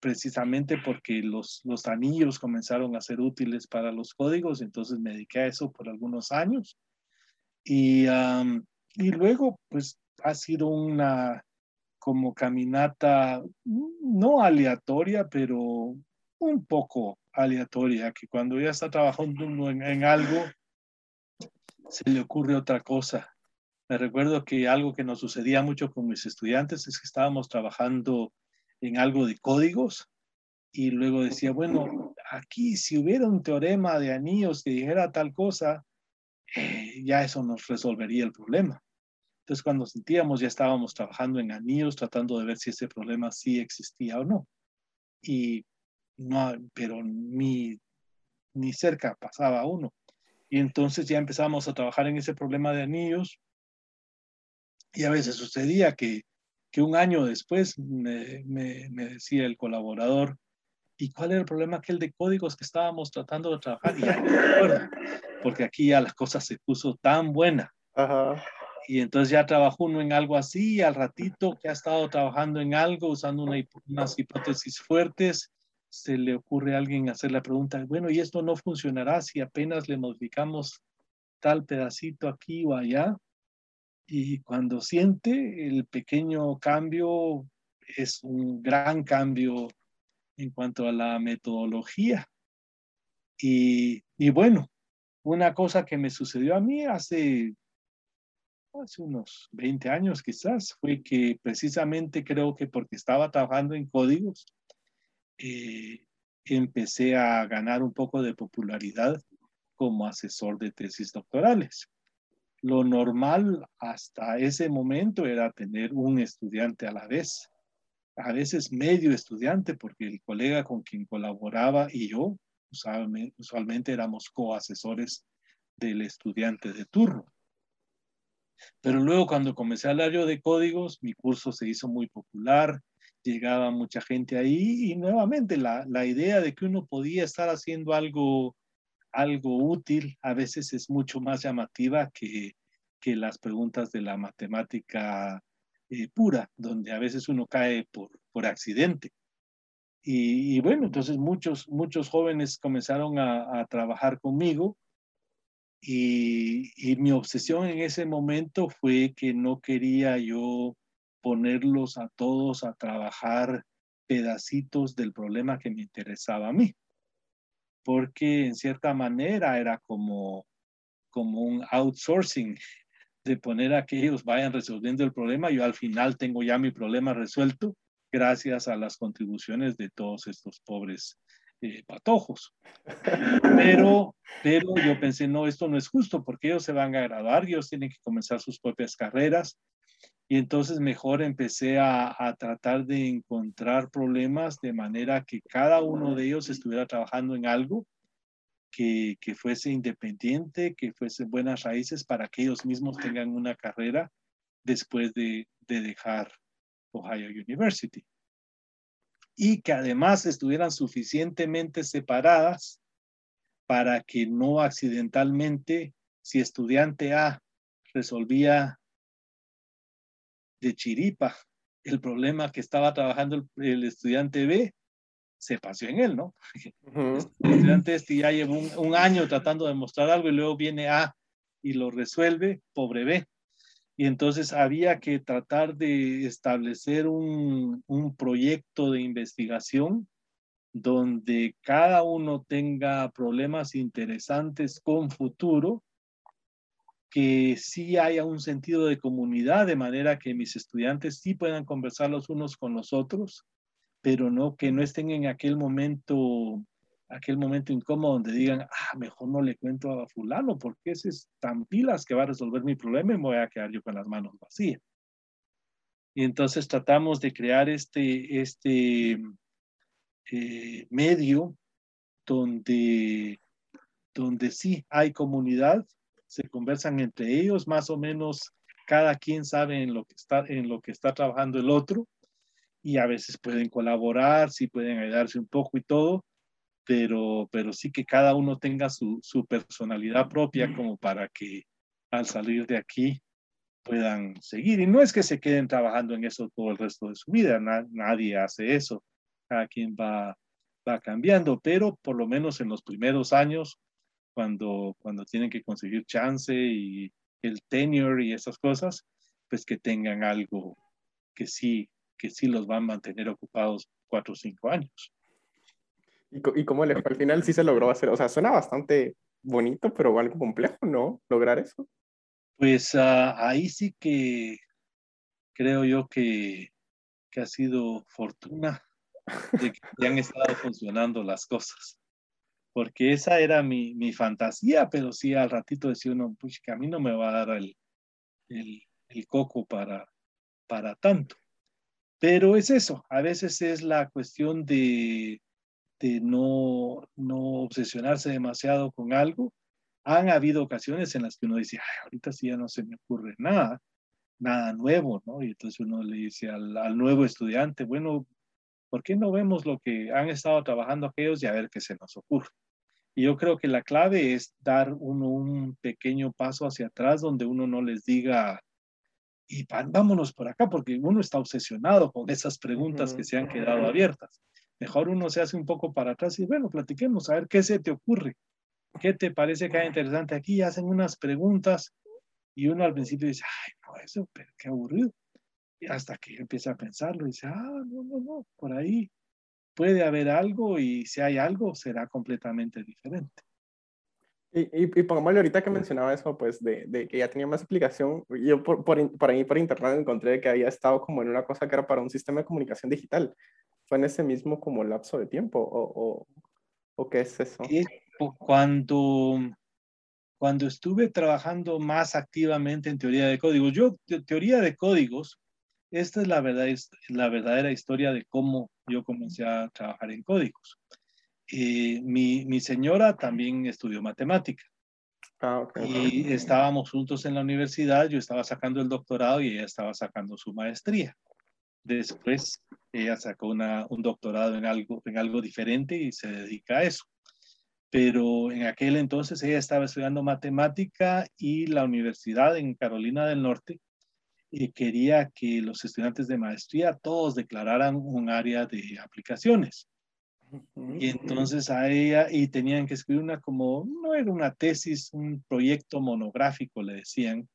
precisamente porque los, los anillos comenzaron a ser útiles para los códigos, entonces me dediqué a eso por algunos años. Y, um, y luego, pues ha sido una como caminata, no aleatoria, pero un poco aleatoria, que cuando ya está trabajando en, en algo, se le ocurre otra cosa. Me recuerdo que algo que nos sucedía mucho con mis estudiantes es que estábamos trabajando en algo de códigos y luego decía, bueno, aquí si hubiera un teorema de anillos que dijera tal cosa, eh, ya eso nos resolvería el problema. Entonces, cuando sentíamos, ya estábamos trabajando en anillos, tratando de ver si ese problema sí existía o no. Y no, pero ni, ni cerca pasaba uno. Y entonces ya empezamos a trabajar en ese problema de anillos. Y a veces sucedía que que un año después me, me, decía el colaborador, ¿y cuál era el problema aquel de códigos que estábamos tratando de trabajar? Y ya no me acuerdo, porque aquí ya la cosa se puso tan buena. Y entonces ya trabajó uno en algo así, y al ratito que ha estado trabajando en algo, usando una, unas hipótesis fuertes, se le ocurre a alguien hacer la pregunta, bueno, ¿y esto no funcionará si apenas le modificamos tal pedacito aquí o allá? y cuando siente el pequeño cambio es un gran cambio en cuanto a la metodología. Y, y bueno, una cosa que me sucedió a mí hace, hace unos 20 años quizás fue que precisamente creo que porque estaba trabajando en códigos, empecé a ganar un poco de popularidad como asesor de tesis doctorales. Lo normal hasta ese momento era tener un estudiante a la vez, a veces medio estudiante, porque el colega con quien colaboraba y yo usualmente, éramos coasesores del estudiante de turno. Pero luego cuando comencé a hablar de códigos, mi curso se hizo muy popular, llegaba mucha gente ahí y nuevamente la, la idea de que uno podía estar haciendo algo algo útil a veces es mucho más llamativa que, que las preguntas de la matemática eh, pura, donde a veces uno cae por, por accidente. Y, bueno, entonces muchos, muchos jóvenes comenzaron a, a trabajar conmigo y, y, mi obsesión en ese momento fue que no quería yo ponerlos a todos a trabajar pedacitos del problema que me interesaba a mí porque en cierta manera era como, como un outsourcing de poner a que ellos vayan resolviendo el problema. Yo al final tengo ya mi problema resuelto gracias a las contribuciones de todos estos pobres eh, patojos. Pero, pero yo pensé, no, esto no es justo porque ellos se van a graduar, ellos tienen que comenzar sus propias carreras. Y entonces mejor empecé a, a tratar de encontrar problemas de manera que cada uno de ellos estuviera trabajando en algo que, que, fuese independiente, que fuese buenas raíces para que ellos mismos tengan una carrera después de, de dejar Ohio University. Y que además estuvieran suficientemente separadas para que no accidentalmente, si estudiante A resolvía de chiripa el problema que estaba trabajando el, el estudiante B, se pasó en él, ¿no? Uh El estudiante este ya llevó un, año tratando de mostrar algo y luego viene A y lo resuelve, pobre B. Y entonces había que tratar de establecer un, un proyecto de investigación donde cada uno tenga problemas interesantes con futuro, que sí haya un sentido de comunidad, de manera que mis estudiantes sí puedan conversar los unos con los otros, pero no que no estén en aquel momento aquel momento incómodo donde digan, ah, mejor no le cuento a fulano porque ese es tan pilas que va a resolver mi problema y me voy a quedar yo con las manos vacías. Y entonces tratamos de crear este, este eh, medio donde, donde sí hay comunidad, se conversan entre ellos, más o menos cada quien sabe en lo que está, en lo que está trabajando el otro y a veces pueden colaborar, sí pueden ayudarse un poco y todo, pero, pero sí que cada uno tenga su, su personalidad propia como para que al salir de aquí puedan seguir. Y no es que se queden trabajando en eso todo el resto de su vida, nadie hace eso, cada quien va, va cambiando, pero por lo menos en los primeros años, cuando, cuando tienen que conseguir chance y el tenure y esas cosas, pues que tengan algo que sí, que sí los va a mantener ocupados cuatro o cinco años. ¿Y, y cómo? Al final sí se logró hacer, o sea, suena bastante bonito, pero algo complejo, ¿no? Lograr eso. Pues uh, ahí sí que creo yo que, que ha sido fortuna de que han estado funcionando las cosas. Porque esa era mi, mi fantasía, pero sí al ratito decía uno, pues que a mí no me va a dar el, el, coco para, para tanto. Pero es eso, a veces es la cuestión de, de no, no obsesionarse demasiado con algo. Han habido ocasiones en las que uno dice, Ay, ahorita sí ya no se me ocurre nada, nada nuevo, ¿no? Y entonces uno le dice al, al nuevo estudiante, bueno, ¿por qué no vemos lo que han estado trabajando aquellos y a ver qué se nos ocurre? Y yo creo que la clave es dar uno un pequeño paso hacia atrás donde uno no les diga, y vámonos por acá, porque uno está obsesionado con esas preguntas que se han quedado abiertas. Mejor uno se hace un poco para atrás y bueno, platiquemos, a ver qué se te ocurre, qué te parece que hay interesante aquí, hacen unas preguntas y uno al principio dice, ay, no, eso, pero qué aburrido. Y hasta que empieza a pensarlo y dice, ah, no, no, no, por ahí puede haber algo y si hay algo será completamente diferente. Y, y, y pongámosle ahorita que mencionaba eso, pues de, de, que ya tenía más explicación, yo por, por, por ahí por internet encontré que había estado como en una cosa que era para un sistema de comunicación digital fue en ese mismo como lapso de tiempo o, o, qué es eso? Cuando, cuando estuve trabajando más activamente en teoría de códigos, yo, teoría de códigos, esta es la, verdad, es la verdadera historia de cómo yo comencé a trabajar en códigos. Eh, mi, mi, señora también estudió matemática. Ah, okay. Y estábamos juntos en la universidad, yo estaba sacando el doctorado y ella estaba sacando su maestría. Después ella sacó una, un doctorado en algo, en algo diferente y se dedica a eso. Pero en aquel entonces ella estaba estudiando matemática y la universidad en Carolina del Norte eh, quería que los estudiantes de maestría todos declararan un área de aplicaciones. Y entonces a ella, y tenían que escribir una como, no era una tesis, un proyecto monográfico, le decían,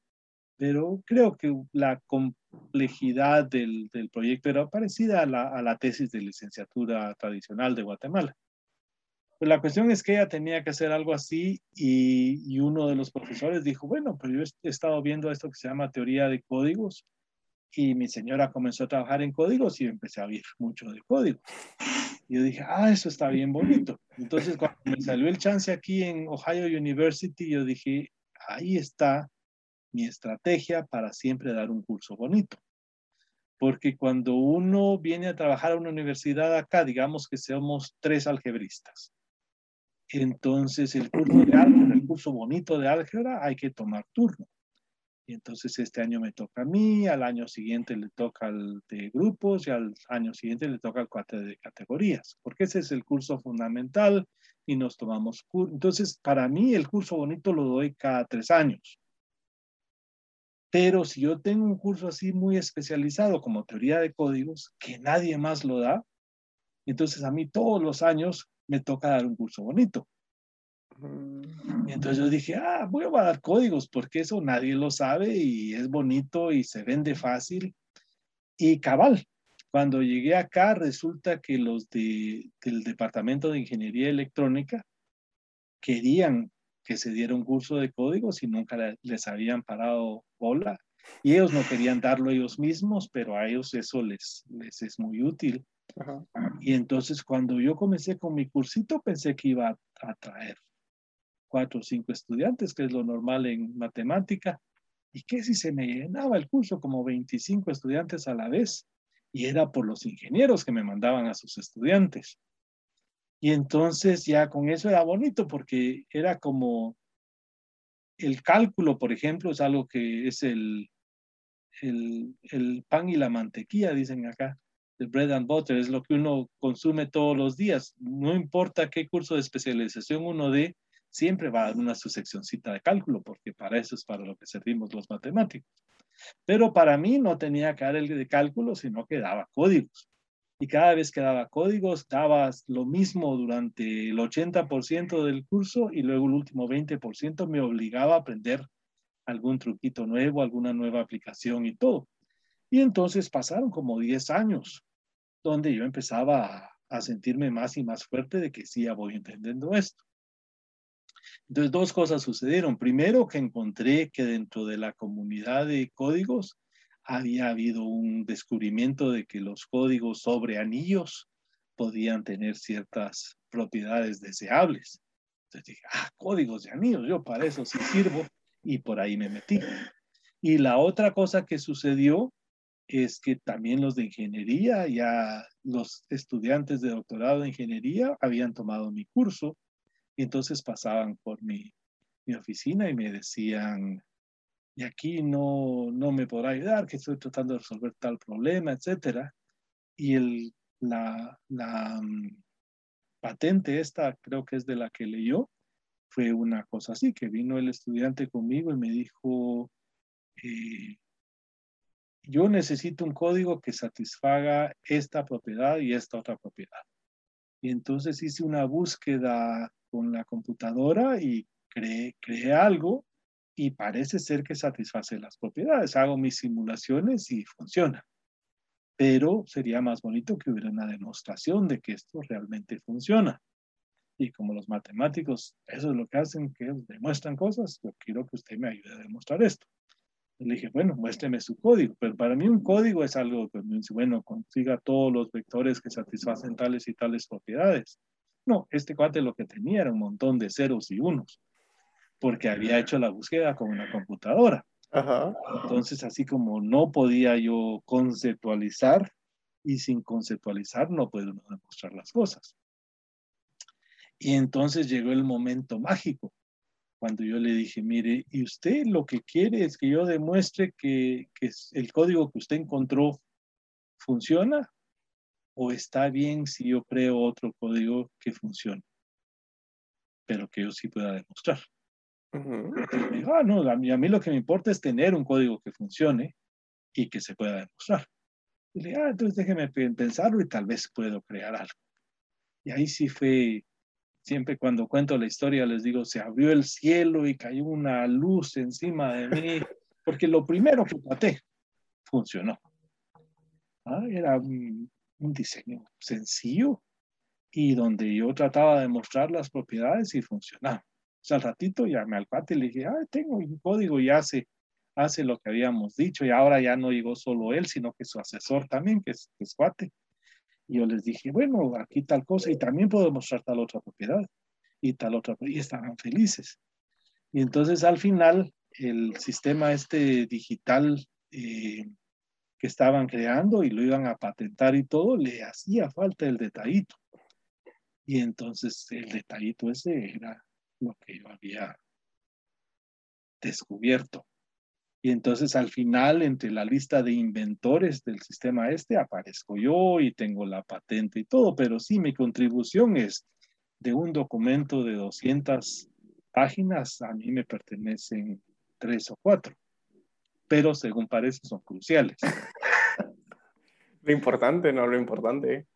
pero creo que la complejidad del, del proyecto era parecida a la, a la, tesis de licenciatura tradicional de Guatemala. Pues la cuestión es que ella tenía que hacer algo así y, uno de los profesores dijo, bueno, pero yo he estado viendo esto que se llama teoría de códigos y mi señora comenzó a trabajar en códigos y empecé a ver mucho de código. Y yo dije, ah, eso está bien bonito. Entonces, cuando me salió el chance aquí en Ohio University, yo dije, ahí está mi estrategia para siempre dar un curso bonito. Porque cuando uno viene a trabajar a una universidad acá, digamos que somos tres algebristas. Entonces el curso de álgebra, el curso bonito de álgebra, hay que tomar turno. Y entonces este año me toca a mí, al año siguiente le toca al de grupos y al año siguiente le toca al cuate de categorías, porque ese es el curso fundamental y nos tomamos. Entonces, para mí el curso bonito lo doy cada tres años. Pero si yo tengo un curso así muy especializado como teoría de códigos, que nadie más lo da, entonces a mí todos los años me toca dar un curso bonito. Y entonces yo dije, ah, voy a dar códigos porque eso nadie lo sabe y es bonito y se vende fácil. Y cabal, cuando llegué acá resulta que los de, del Departamento de Ingeniería Electrónica querían que se diera un curso de códigos y nunca les habían parado bola. Y ellos no querían darlo ellos mismos, pero a ellos eso les, les es muy útil. Y entonces cuando yo comencé con mi cursito, pensé que iba a, a traer cuatro o cinco estudiantes, que es lo normal en matemática, y que si se me llenaba el curso como 25 estudiantes a la vez, y era por los ingenieros que me mandaban a sus estudiantes. Y entonces ya con eso era bonito porque era como el cálculo, por ejemplo, es algo que es el, el, el pan y la mantequilla, dicen acá. El bread and butter es lo que uno consume todos los días. No importa qué curso de especialización uno dé, siempre va a dar una su seccioncita de cálculo, porque para eso es para lo que servimos los matemáticos. Pero para mí no tenía que dar el de cálculo, sino que daba códigos. Y cada vez que daba códigos, daba lo mismo durante el 80% del curso y luego el último 20% me obligaba a aprender algún truquito nuevo, alguna nueva aplicación y todo. Y entonces pasaron como 10 años donde yo empezaba a, sentirme más y más fuerte de que sí, ya voy entendiendo esto. Entonces, dos cosas sucedieron. Primero, que encontré que dentro de la comunidad de códigos había habido un descubrimiento de que los códigos sobre anillos podían tener ciertas propiedades deseables. Entonces dije, ah, códigos de anillos, yo para eso sí sirvo y por ahí me metí. Y la otra cosa que sucedió es que también los de ingeniería, ya los estudiantes de doctorado de ingeniería habían tomado mi curso y entonces pasaban por mi, mi oficina y me decían, y aquí no, no me podrá ayudar, que estoy tratando de resolver tal problema, etcétera. Y el, la, la um, patente esta, creo que es de la que leyó, fue una cosa así, que vino el estudiante conmigo y me dijo, eh, yo necesito un código que satisfaga esta propiedad y esta otra propiedad. Y entonces hice una búsqueda con la computadora y creé, creé algo y parece ser que satisface las propiedades. Hago mis simulaciones y funciona. Pero sería más bonito que hubiera una demostración de que esto realmente funciona. Y como los matemáticos, eso es lo que hacen, que demuestran cosas, yo quiero que usted me ayude a demostrar esto. Le dije, bueno, muéstreme su código. Pero para mí un código es algo que me dice, bueno, consiga todos los vectores que satisfacen tales y tales propiedades. No, este cuate lo que tenía era un montón de ceros y unos, porque había hecho la búsqueda con una computadora. Entonces, así como no podía yo conceptualizar, y sin conceptualizar no puedo demostrar las cosas. Y entonces llegó el momento mágico, cuando yo le dije, mire, y usted lo que quiere es que yo demuestre que, que el código que usted encontró funciona o está bien si yo creo otro código que funcione, pero que yo sí pueda demostrar. me dijo, ah, no, a mí, a mí, lo que me importa es tener un código que funcione y que se pueda demostrar. Y le dije, ah, entonces déjeme pensarlo y tal vez puedo crear algo. Y ahí sí fue, siempre cuando cuento la historia les digo, se abrió el cielo y cayó una luz encima de mí, porque lo primero que traté funcionó. Ah, era un diseño sencillo y donde yo trataba de mostrar las propiedades y funcionaba. O sea, al ratito llamé al cuate y le dije, ah, tengo un código y hace, hace lo que habíamos dicho y ahora ya no llegó solo él, sino que su asesor también, que es, que. Yo les dije, bueno, aquí tal cosa y también puedo mostrar tal otra propiedad y tal otra, y estaban felices. Y entonces al final el sistema este digital eh, que estaban creando y lo iban a patentar y todo, le hacía falta el detallito. Y entonces el detallito ese era lo que yo había descubierto. Y entonces al final, entre la lista de inventores del sistema este, aparezco yo y tengo la patente y todo, pero sí, mi contribución es de un documento de 200 páginas, a mí me pertenecen tres o cuatro pero según parece son cruciales. *laughs* Lo importante, no lo importante.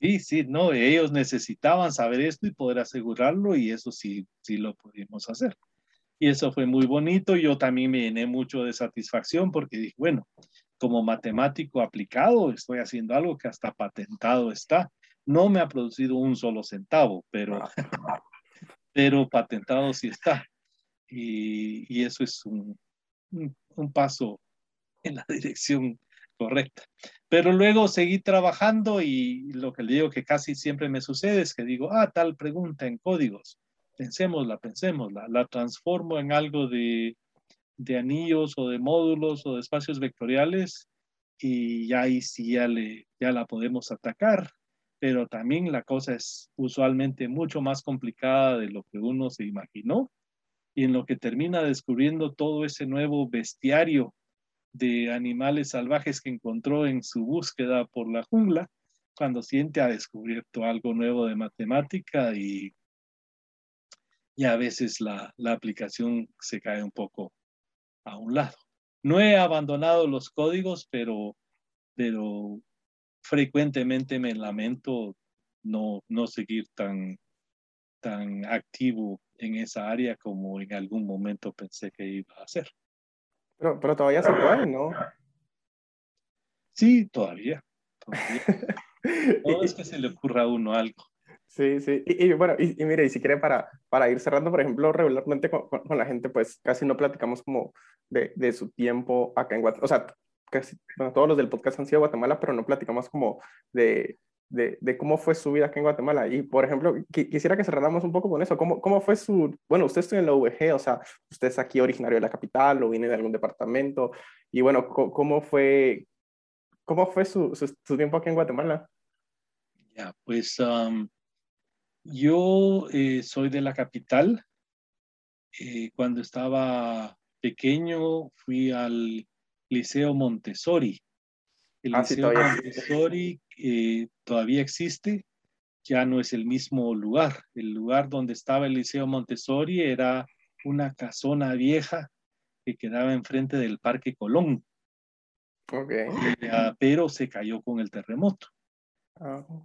Sí, sí, no, ellos necesitaban saber esto y poder asegurarlo y eso sí, sí lo pudimos hacer. Y eso fue muy bonito. Yo también me llené mucho de satisfacción porque dije, bueno, como matemático aplicado, estoy haciendo algo que hasta patentado está. No me ha producido un solo centavo, pero, *laughs* pero patentado sí está. Y, y eso es un, un paso en la *laughs* dirección correcta. Pero luego seguí trabajando y lo que le digo que casi siempre me sucede es que digo, ah, tal pregunta en códigos, pensémosla, pensémosla, la transformo en algo de, de anillos o de módulos o de espacios vectoriales y ahí sí ya, le, ya la podemos atacar. Pero también la cosa es usualmente mucho más complicada de lo que uno se imaginó y en lo que termina descubriendo todo ese nuevo bestiario de animales salvajes que encontró en su búsqueda por la jungla, cuando siente ha descubierto algo nuevo de matemática y, y a veces la, la aplicación se cae un poco a un lado. No he abandonado los códigos, pero, pero frecuentemente me lamento no, no seguir tan, tan activo en esa área como en algún momento pensé que iba a hacer. Pero, pero todavía se puede, ¿no? Sí, todavía. todavía. *laughs* no es que se le ocurra a uno algo. Sí, sí. Y, bueno, y, mire, y si quiere para, para ir cerrando, por ejemplo, regularmente con, con, la gente, pues casi no platicamos como de, de su tiempo acá en Guatemala. O sea, casi, bueno, todos los del podcast han sido Guatemala, pero no platicamos como de, de, de, cómo fue su vida acá en Guatemala. Y, por ejemplo, quisiera que cerráramos un poco con eso. ¿Cómo, ¿Cómo fue su... Bueno, usted estudia en la UVG, o sea, usted es aquí originario de la capital o viene de algún departamento. Y bueno, ¿cómo fue, cómo fue su, su, tiempo aquí en Guatemala? Ya, pues um, yo eh, soy de la capital. Eh, cuando estaba pequeño fui al Liceo Montessori. El ah, Liceo Montessori eh, todavía existe, ya no es el mismo lugar. El lugar donde estaba el Liceo Montessori era una casona vieja que quedaba enfrente del Parque Colón. Okay. pero se cayó con el terremoto.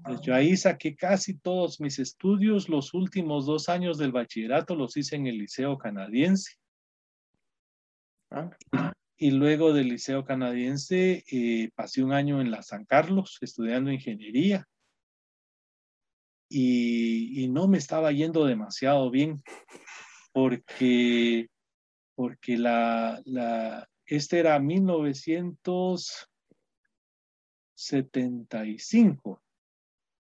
Pues yo ahí saqué casi todos mis estudios. Los últimos dos años del bachillerato los hice en el Liceo Canadiense. Ah. Y luego del Liceo Canadiense eh, pasé un año en la San Carlos estudiando ingeniería. Y, y, no me estaba yendo demasiado bien porque, porque la, la, este era 1975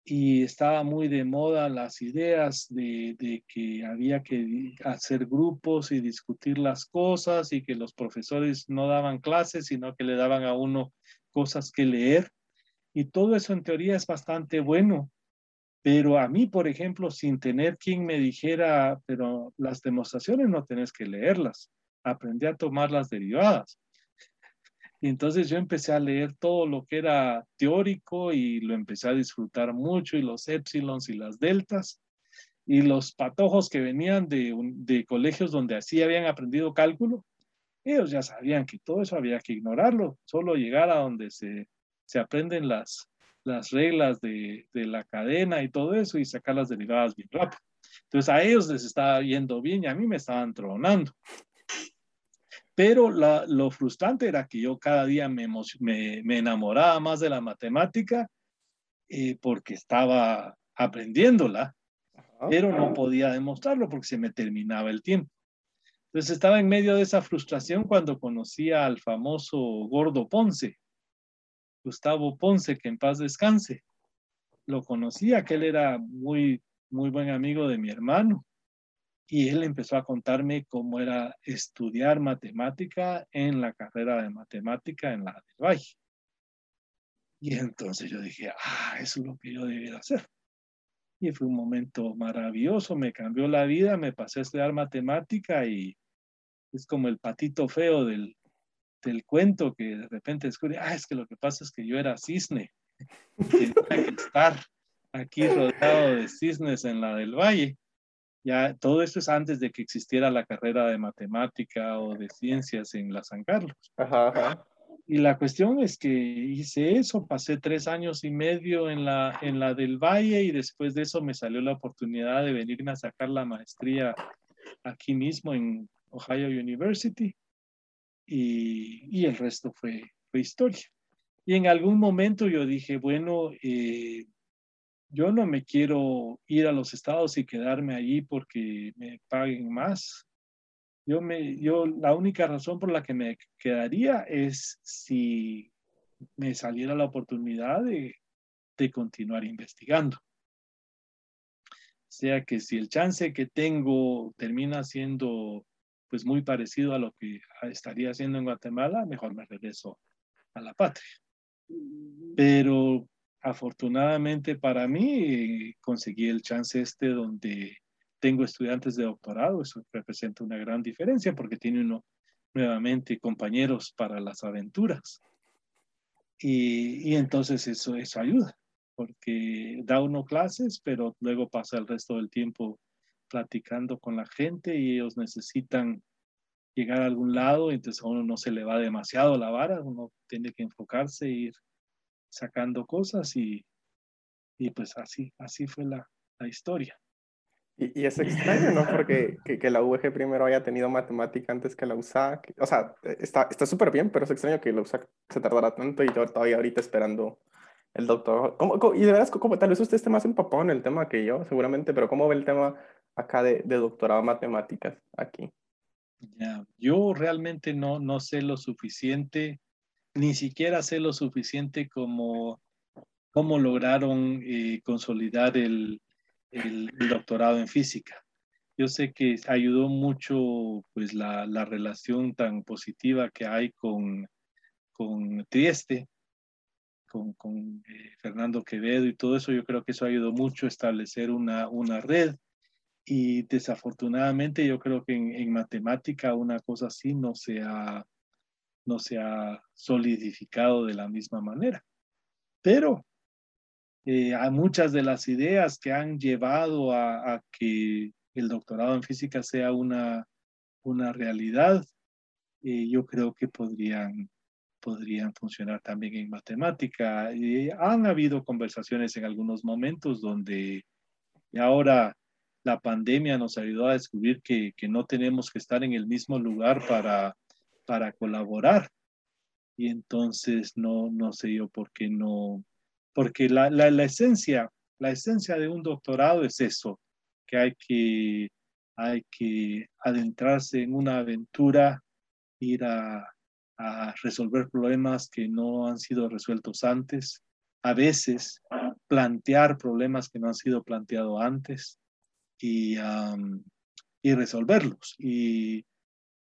y estaba muy de moda las ideas de, de, que había que hacer grupos y discutir las cosas y que los profesores no daban clases, sino que le daban a uno cosas que leer. Y todo eso en teoría es bastante bueno, pero a mí, por ejemplo, sin tener quien me dijera, pero las demostraciones no tenés que leerlas, aprendí a tomar las derivadas. Y entonces yo empecé a leer todo lo que era teórico y lo empecé a disfrutar mucho y los épsilons y las deltas y los patojos que venían de, de colegios donde así habían aprendido cálculo, ellos ya sabían que todo eso había que ignorarlo, solo llegar a donde se, se aprenden las, las reglas de, de, la cadena y todo eso y sacar las derivadas bien rápido. Entonces a ellos les estaba yendo bien y a mí me estaban tronando. Pero lo frustrante era que yo cada día me, me, enamoraba más de la matemática eh, porque estaba aprendiéndola, pero no podía demostrarlo porque se me terminaba el tiempo. Entonces estaba en medio de esa frustración cuando conocí al famoso Gordo Ponce, Gustavo Ponce, que en paz descanse. Lo conocía, que él era muy, muy buen amigo de mi hermano y él empezó a contarme cómo era estudiar matemática en la carrera de matemática en la del Valle. Y entonces yo dije, ah, eso es lo que yo debiera hacer. Y fue un momento maravilloso, me cambió la vida, me pasé a estudiar matemática y es como el patito feo del, del cuento que de repente descubrí, ah, es que lo que pasa es que yo era cisne, tenía que estar aquí rodeado de cisnes en la del Valle. Ya todo esto es antes de que existiera la carrera de matemática o de ciencias en la San Carlos. Y la cuestión es que hice eso, pasé tres años y medio en la, en la del Valle y después de eso me salió la oportunidad de venirme a sacar la maestría aquí mismo en Ohio University y, y el resto fue, fue historia. Y en algún momento yo dije, bueno, eh, yo no me quiero ir a los estados y quedarme allí porque me paguen más. Yo me, yo, la única razón por la que me quedaría es si me saliera la oportunidad de, de continuar investigando. O sea que si el chance que tengo termina siendo pues muy parecido a lo que estaría haciendo en Guatemala, mejor me regreso a la patria. Pero afortunadamente para mí conseguí el chance este donde tengo estudiantes de doctorado, eso representa una gran diferencia porque tiene uno nuevamente compañeros para las aventuras. Y, y entonces eso, eso ayuda, porque da uno clases, pero luego pasa el resto del tiempo platicando con la gente y ellos necesitan llegar a algún lado, entonces a uno no se le va demasiado la vara, uno tiene que enfocarse e ir sacando cosas y, y pues así, así fue la, la historia. Y, es extraño, ¿no? Porque que, que, la UG primero haya tenido matemática antes que la USA. O sea, está súper bien, pero es extraño que la USA se tardara tanto y yo todavía ahorita esperando el doctor. ¿Cómo, y de verdad, como, tal vez usted esté más empapado en el tema que yo, seguramente, pero ¿cómo ve el tema acá de, de doctorado en matemáticas aquí? Ya, yo realmente no, no sé lo suficiente, ni siquiera sé lo suficiente como cómo lograron eh, consolidar el, doctorado en física. Yo sé que ayudó mucho pues la, la relación tan positiva que hay con, con Trieste, con, con eh, Fernando Quevedo y todo eso. Yo creo que eso ayudó mucho a establecer una, una red y desafortunadamente yo creo que en, en, matemática una cosa así no se, ha, no se ha solidificado de la misma manera. Pero eh, a muchas de las ideas que han llevado a, que el doctorado en física sea una, una realidad, eh, yo creo que podrían, podrían funcionar también en matemática. y han habido conversaciones en algunos momentos donde ahora la pandemia nos ayudó a descubrir que, que no tenemos que estar en el mismo lugar para, para colaborar. Y entonces no, no sé yo por qué no, porque la, la, esencia, la esencia de un doctorado es eso, que hay que, hay que adentrarse en una aventura, ir a, a resolver problemas que no han sido resueltos antes, a veces plantear problemas que no han sido planteados antes y, y resolverlos. Y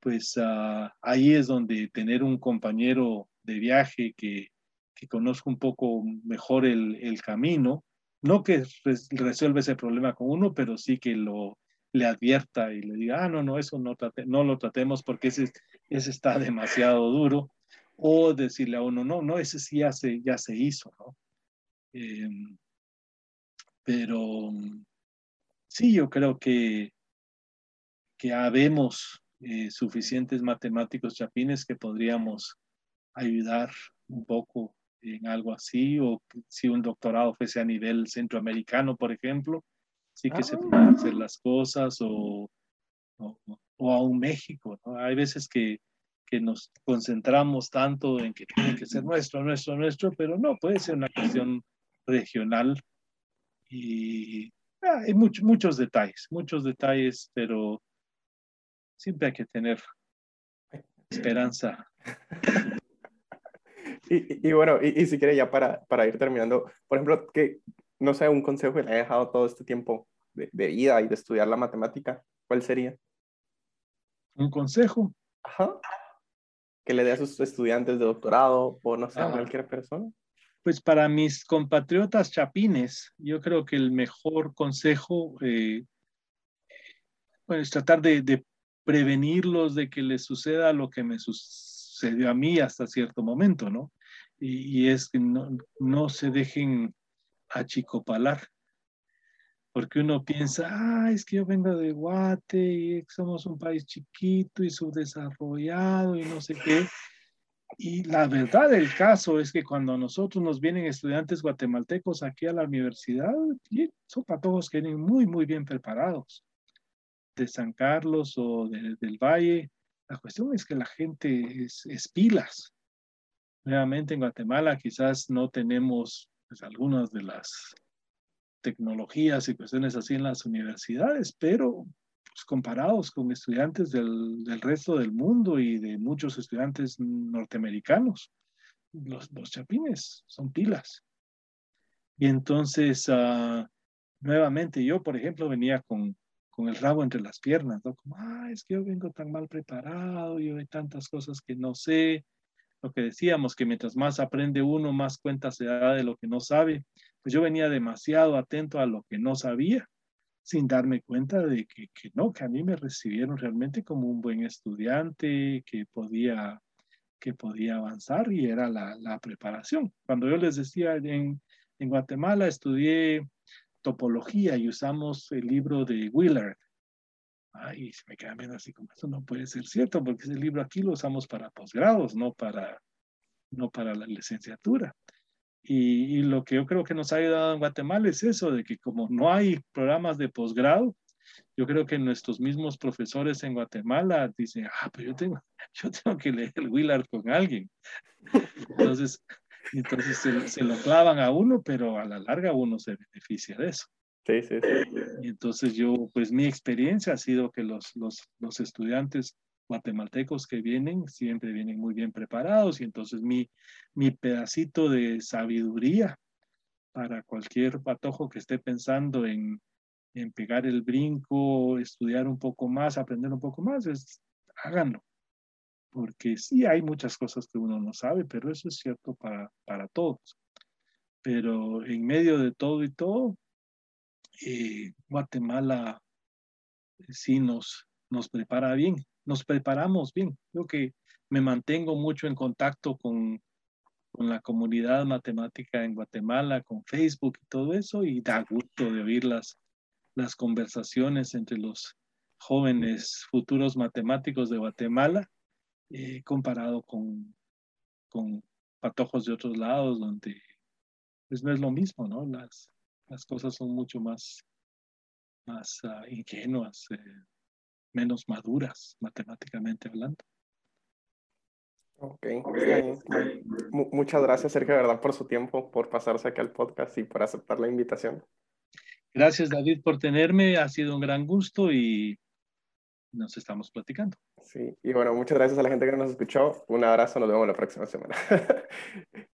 pues uh, ahí es donde tener un compañero de viaje que, que conozca un poco mejor el, el camino, no que resuelva ese problema con uno, pero sí que lo le advierta y le diga, ah, no, no, eso no, no lo tratemos porque ese, ese está demasiado duro, o decirle a uno, no, no, ese sí ya se, ya se hizo, ¿no? Eh, pero sí, yo creo que, que habemos eh, suficientes matemáticos chapines que podríamos ayudar un poco en algo así, o si un doctorado fuese a nivel centroamericano, por ejemplo, sí que se ah. pueden hacer las cosas, o, o, o a un México. ¿no? Hay veces que, que nos concentramos tanto en que tiene que ser nuestro, nuestro, nuestro, pero no, puede ser una cuestión regional y ah, hay muchos muchos detalles, muchos detalles, pero siempre hay que tener esperanza *laughs* y, y, bueno, y, y, si quiere ya para, para ir terminando, por ejemplo, que no sé, un consejo que le haya dejado todo este tiempo de, de, vida y de estudiar la matemática, ¿cuál sería? Un consejo. Ajá. Que le dé a sus estudiantes de doctorado o no sé, a cualquier persona. Pues para mis compatriotas chapines, yo creo que el mejor consejo eh, bueno, es tratar de, de prevenirlos de que les suceda lo que me sucedió a mí hasta cierto momento, ¿no? y, es que no, no se dejen achicopalar. Porque uno piensa, ah, es que yo vengo de Guate y somos un país chiquito y subdesarrollado y no sé qué. Y la verdad del caso es que cuando a nosotros nos vienen estudiantes guatemaltecos aquí a la universidad, son para todos que vienen muy, muy bien preparados. De San Carlos o de, del Valle, la cuestión es que la gente es, es pilas nuevamente en Guatemala quizás no tenemos pues, algunas de las tecnologías y cuestiones así en las universidades, pero pues, comparados con estudiantes del, resto del mundo y de muchos estudiantes norteamericanos, los, los chapines son pilas. Y entonces, uh, nuevamente, yo, por ejemplo, venía con, con el rabo entre las piernas, ¿no? Como, ah, es que yo vengo tan mal preparado, yo hay tantas cosas que no sé. Lo que decíamos, que mientras más aprende uno, más cuenta se da de lo que no sabe. Pues yo venía demasiado atento a lo que no sabía, sin darme cuenta de que, que no, que a mí me recibieron realmente como un buen estudiante, que podía que podía avanzar y era la, la preparación. Cuando yo les decía, en, en Guatemala estudié topología y usamos el libro de Willard. Ay, se me queda viendo así como eso no puede ser cierto, porque ese libro aquí lo usamos para posgrados, no para, no para la licenciatura. Y, y, lo que yo creo que nos ha ayudado en Guatemala es eso, de que como no hay programas de posgrado, yo creo que nuestros mismos profesores en Guatemala dicen, ah, pues yo tengo, *laughs* yo tengo que leer el Willard con alguien. Entonces, entonces se, se, lo clavan a uno, pero a la larga uno se beneficia de eso. Sí, sí, sí. Y entonces yo, pues mi experiencia ha sido que los, los, los estudiantes guatemaltecos que vienen siempre vienen muy bien preparados y entonces mi, mi pedacito de sabiduría para cualquier patojo que esté pensando en, en pegar el brinco, estudiar un poco más, aprender un poco más, es háganlo porque sí hay muchas cosas que uno no sabe, pero eso es cierto para, para todos. Pero en medio de todo y todo, eh, Guatemala eh, sí nos, nos prepara bien, nos preparamos bien. Creo que me mantengo mucho en contacto con, con la comunidad matemática en Guatemala, con Facebook y todo eso, y da gusto de oír las, las conversaciones entre los jóvenes futuros matemáticos de Guatemala eh, comparado con, con patojos de otros lados donde pues no es lo mismo, ¿no? Las, las cosas son mucho más, más uh, ingenuas, eh, menos maduras matemáticamente hablando. Ok, muchas gracias Sergio, verdad, por su tiempo, por pasarse aquí al podcast y por aceptar la invitación. Gracias David por tenerme, ha sido un gran gusto y nos estamos platicando. Sí, y bueno, muchas gracias a la gente que nos escuchó. Un abrazo, nos vemos la próxima semana. *laughs*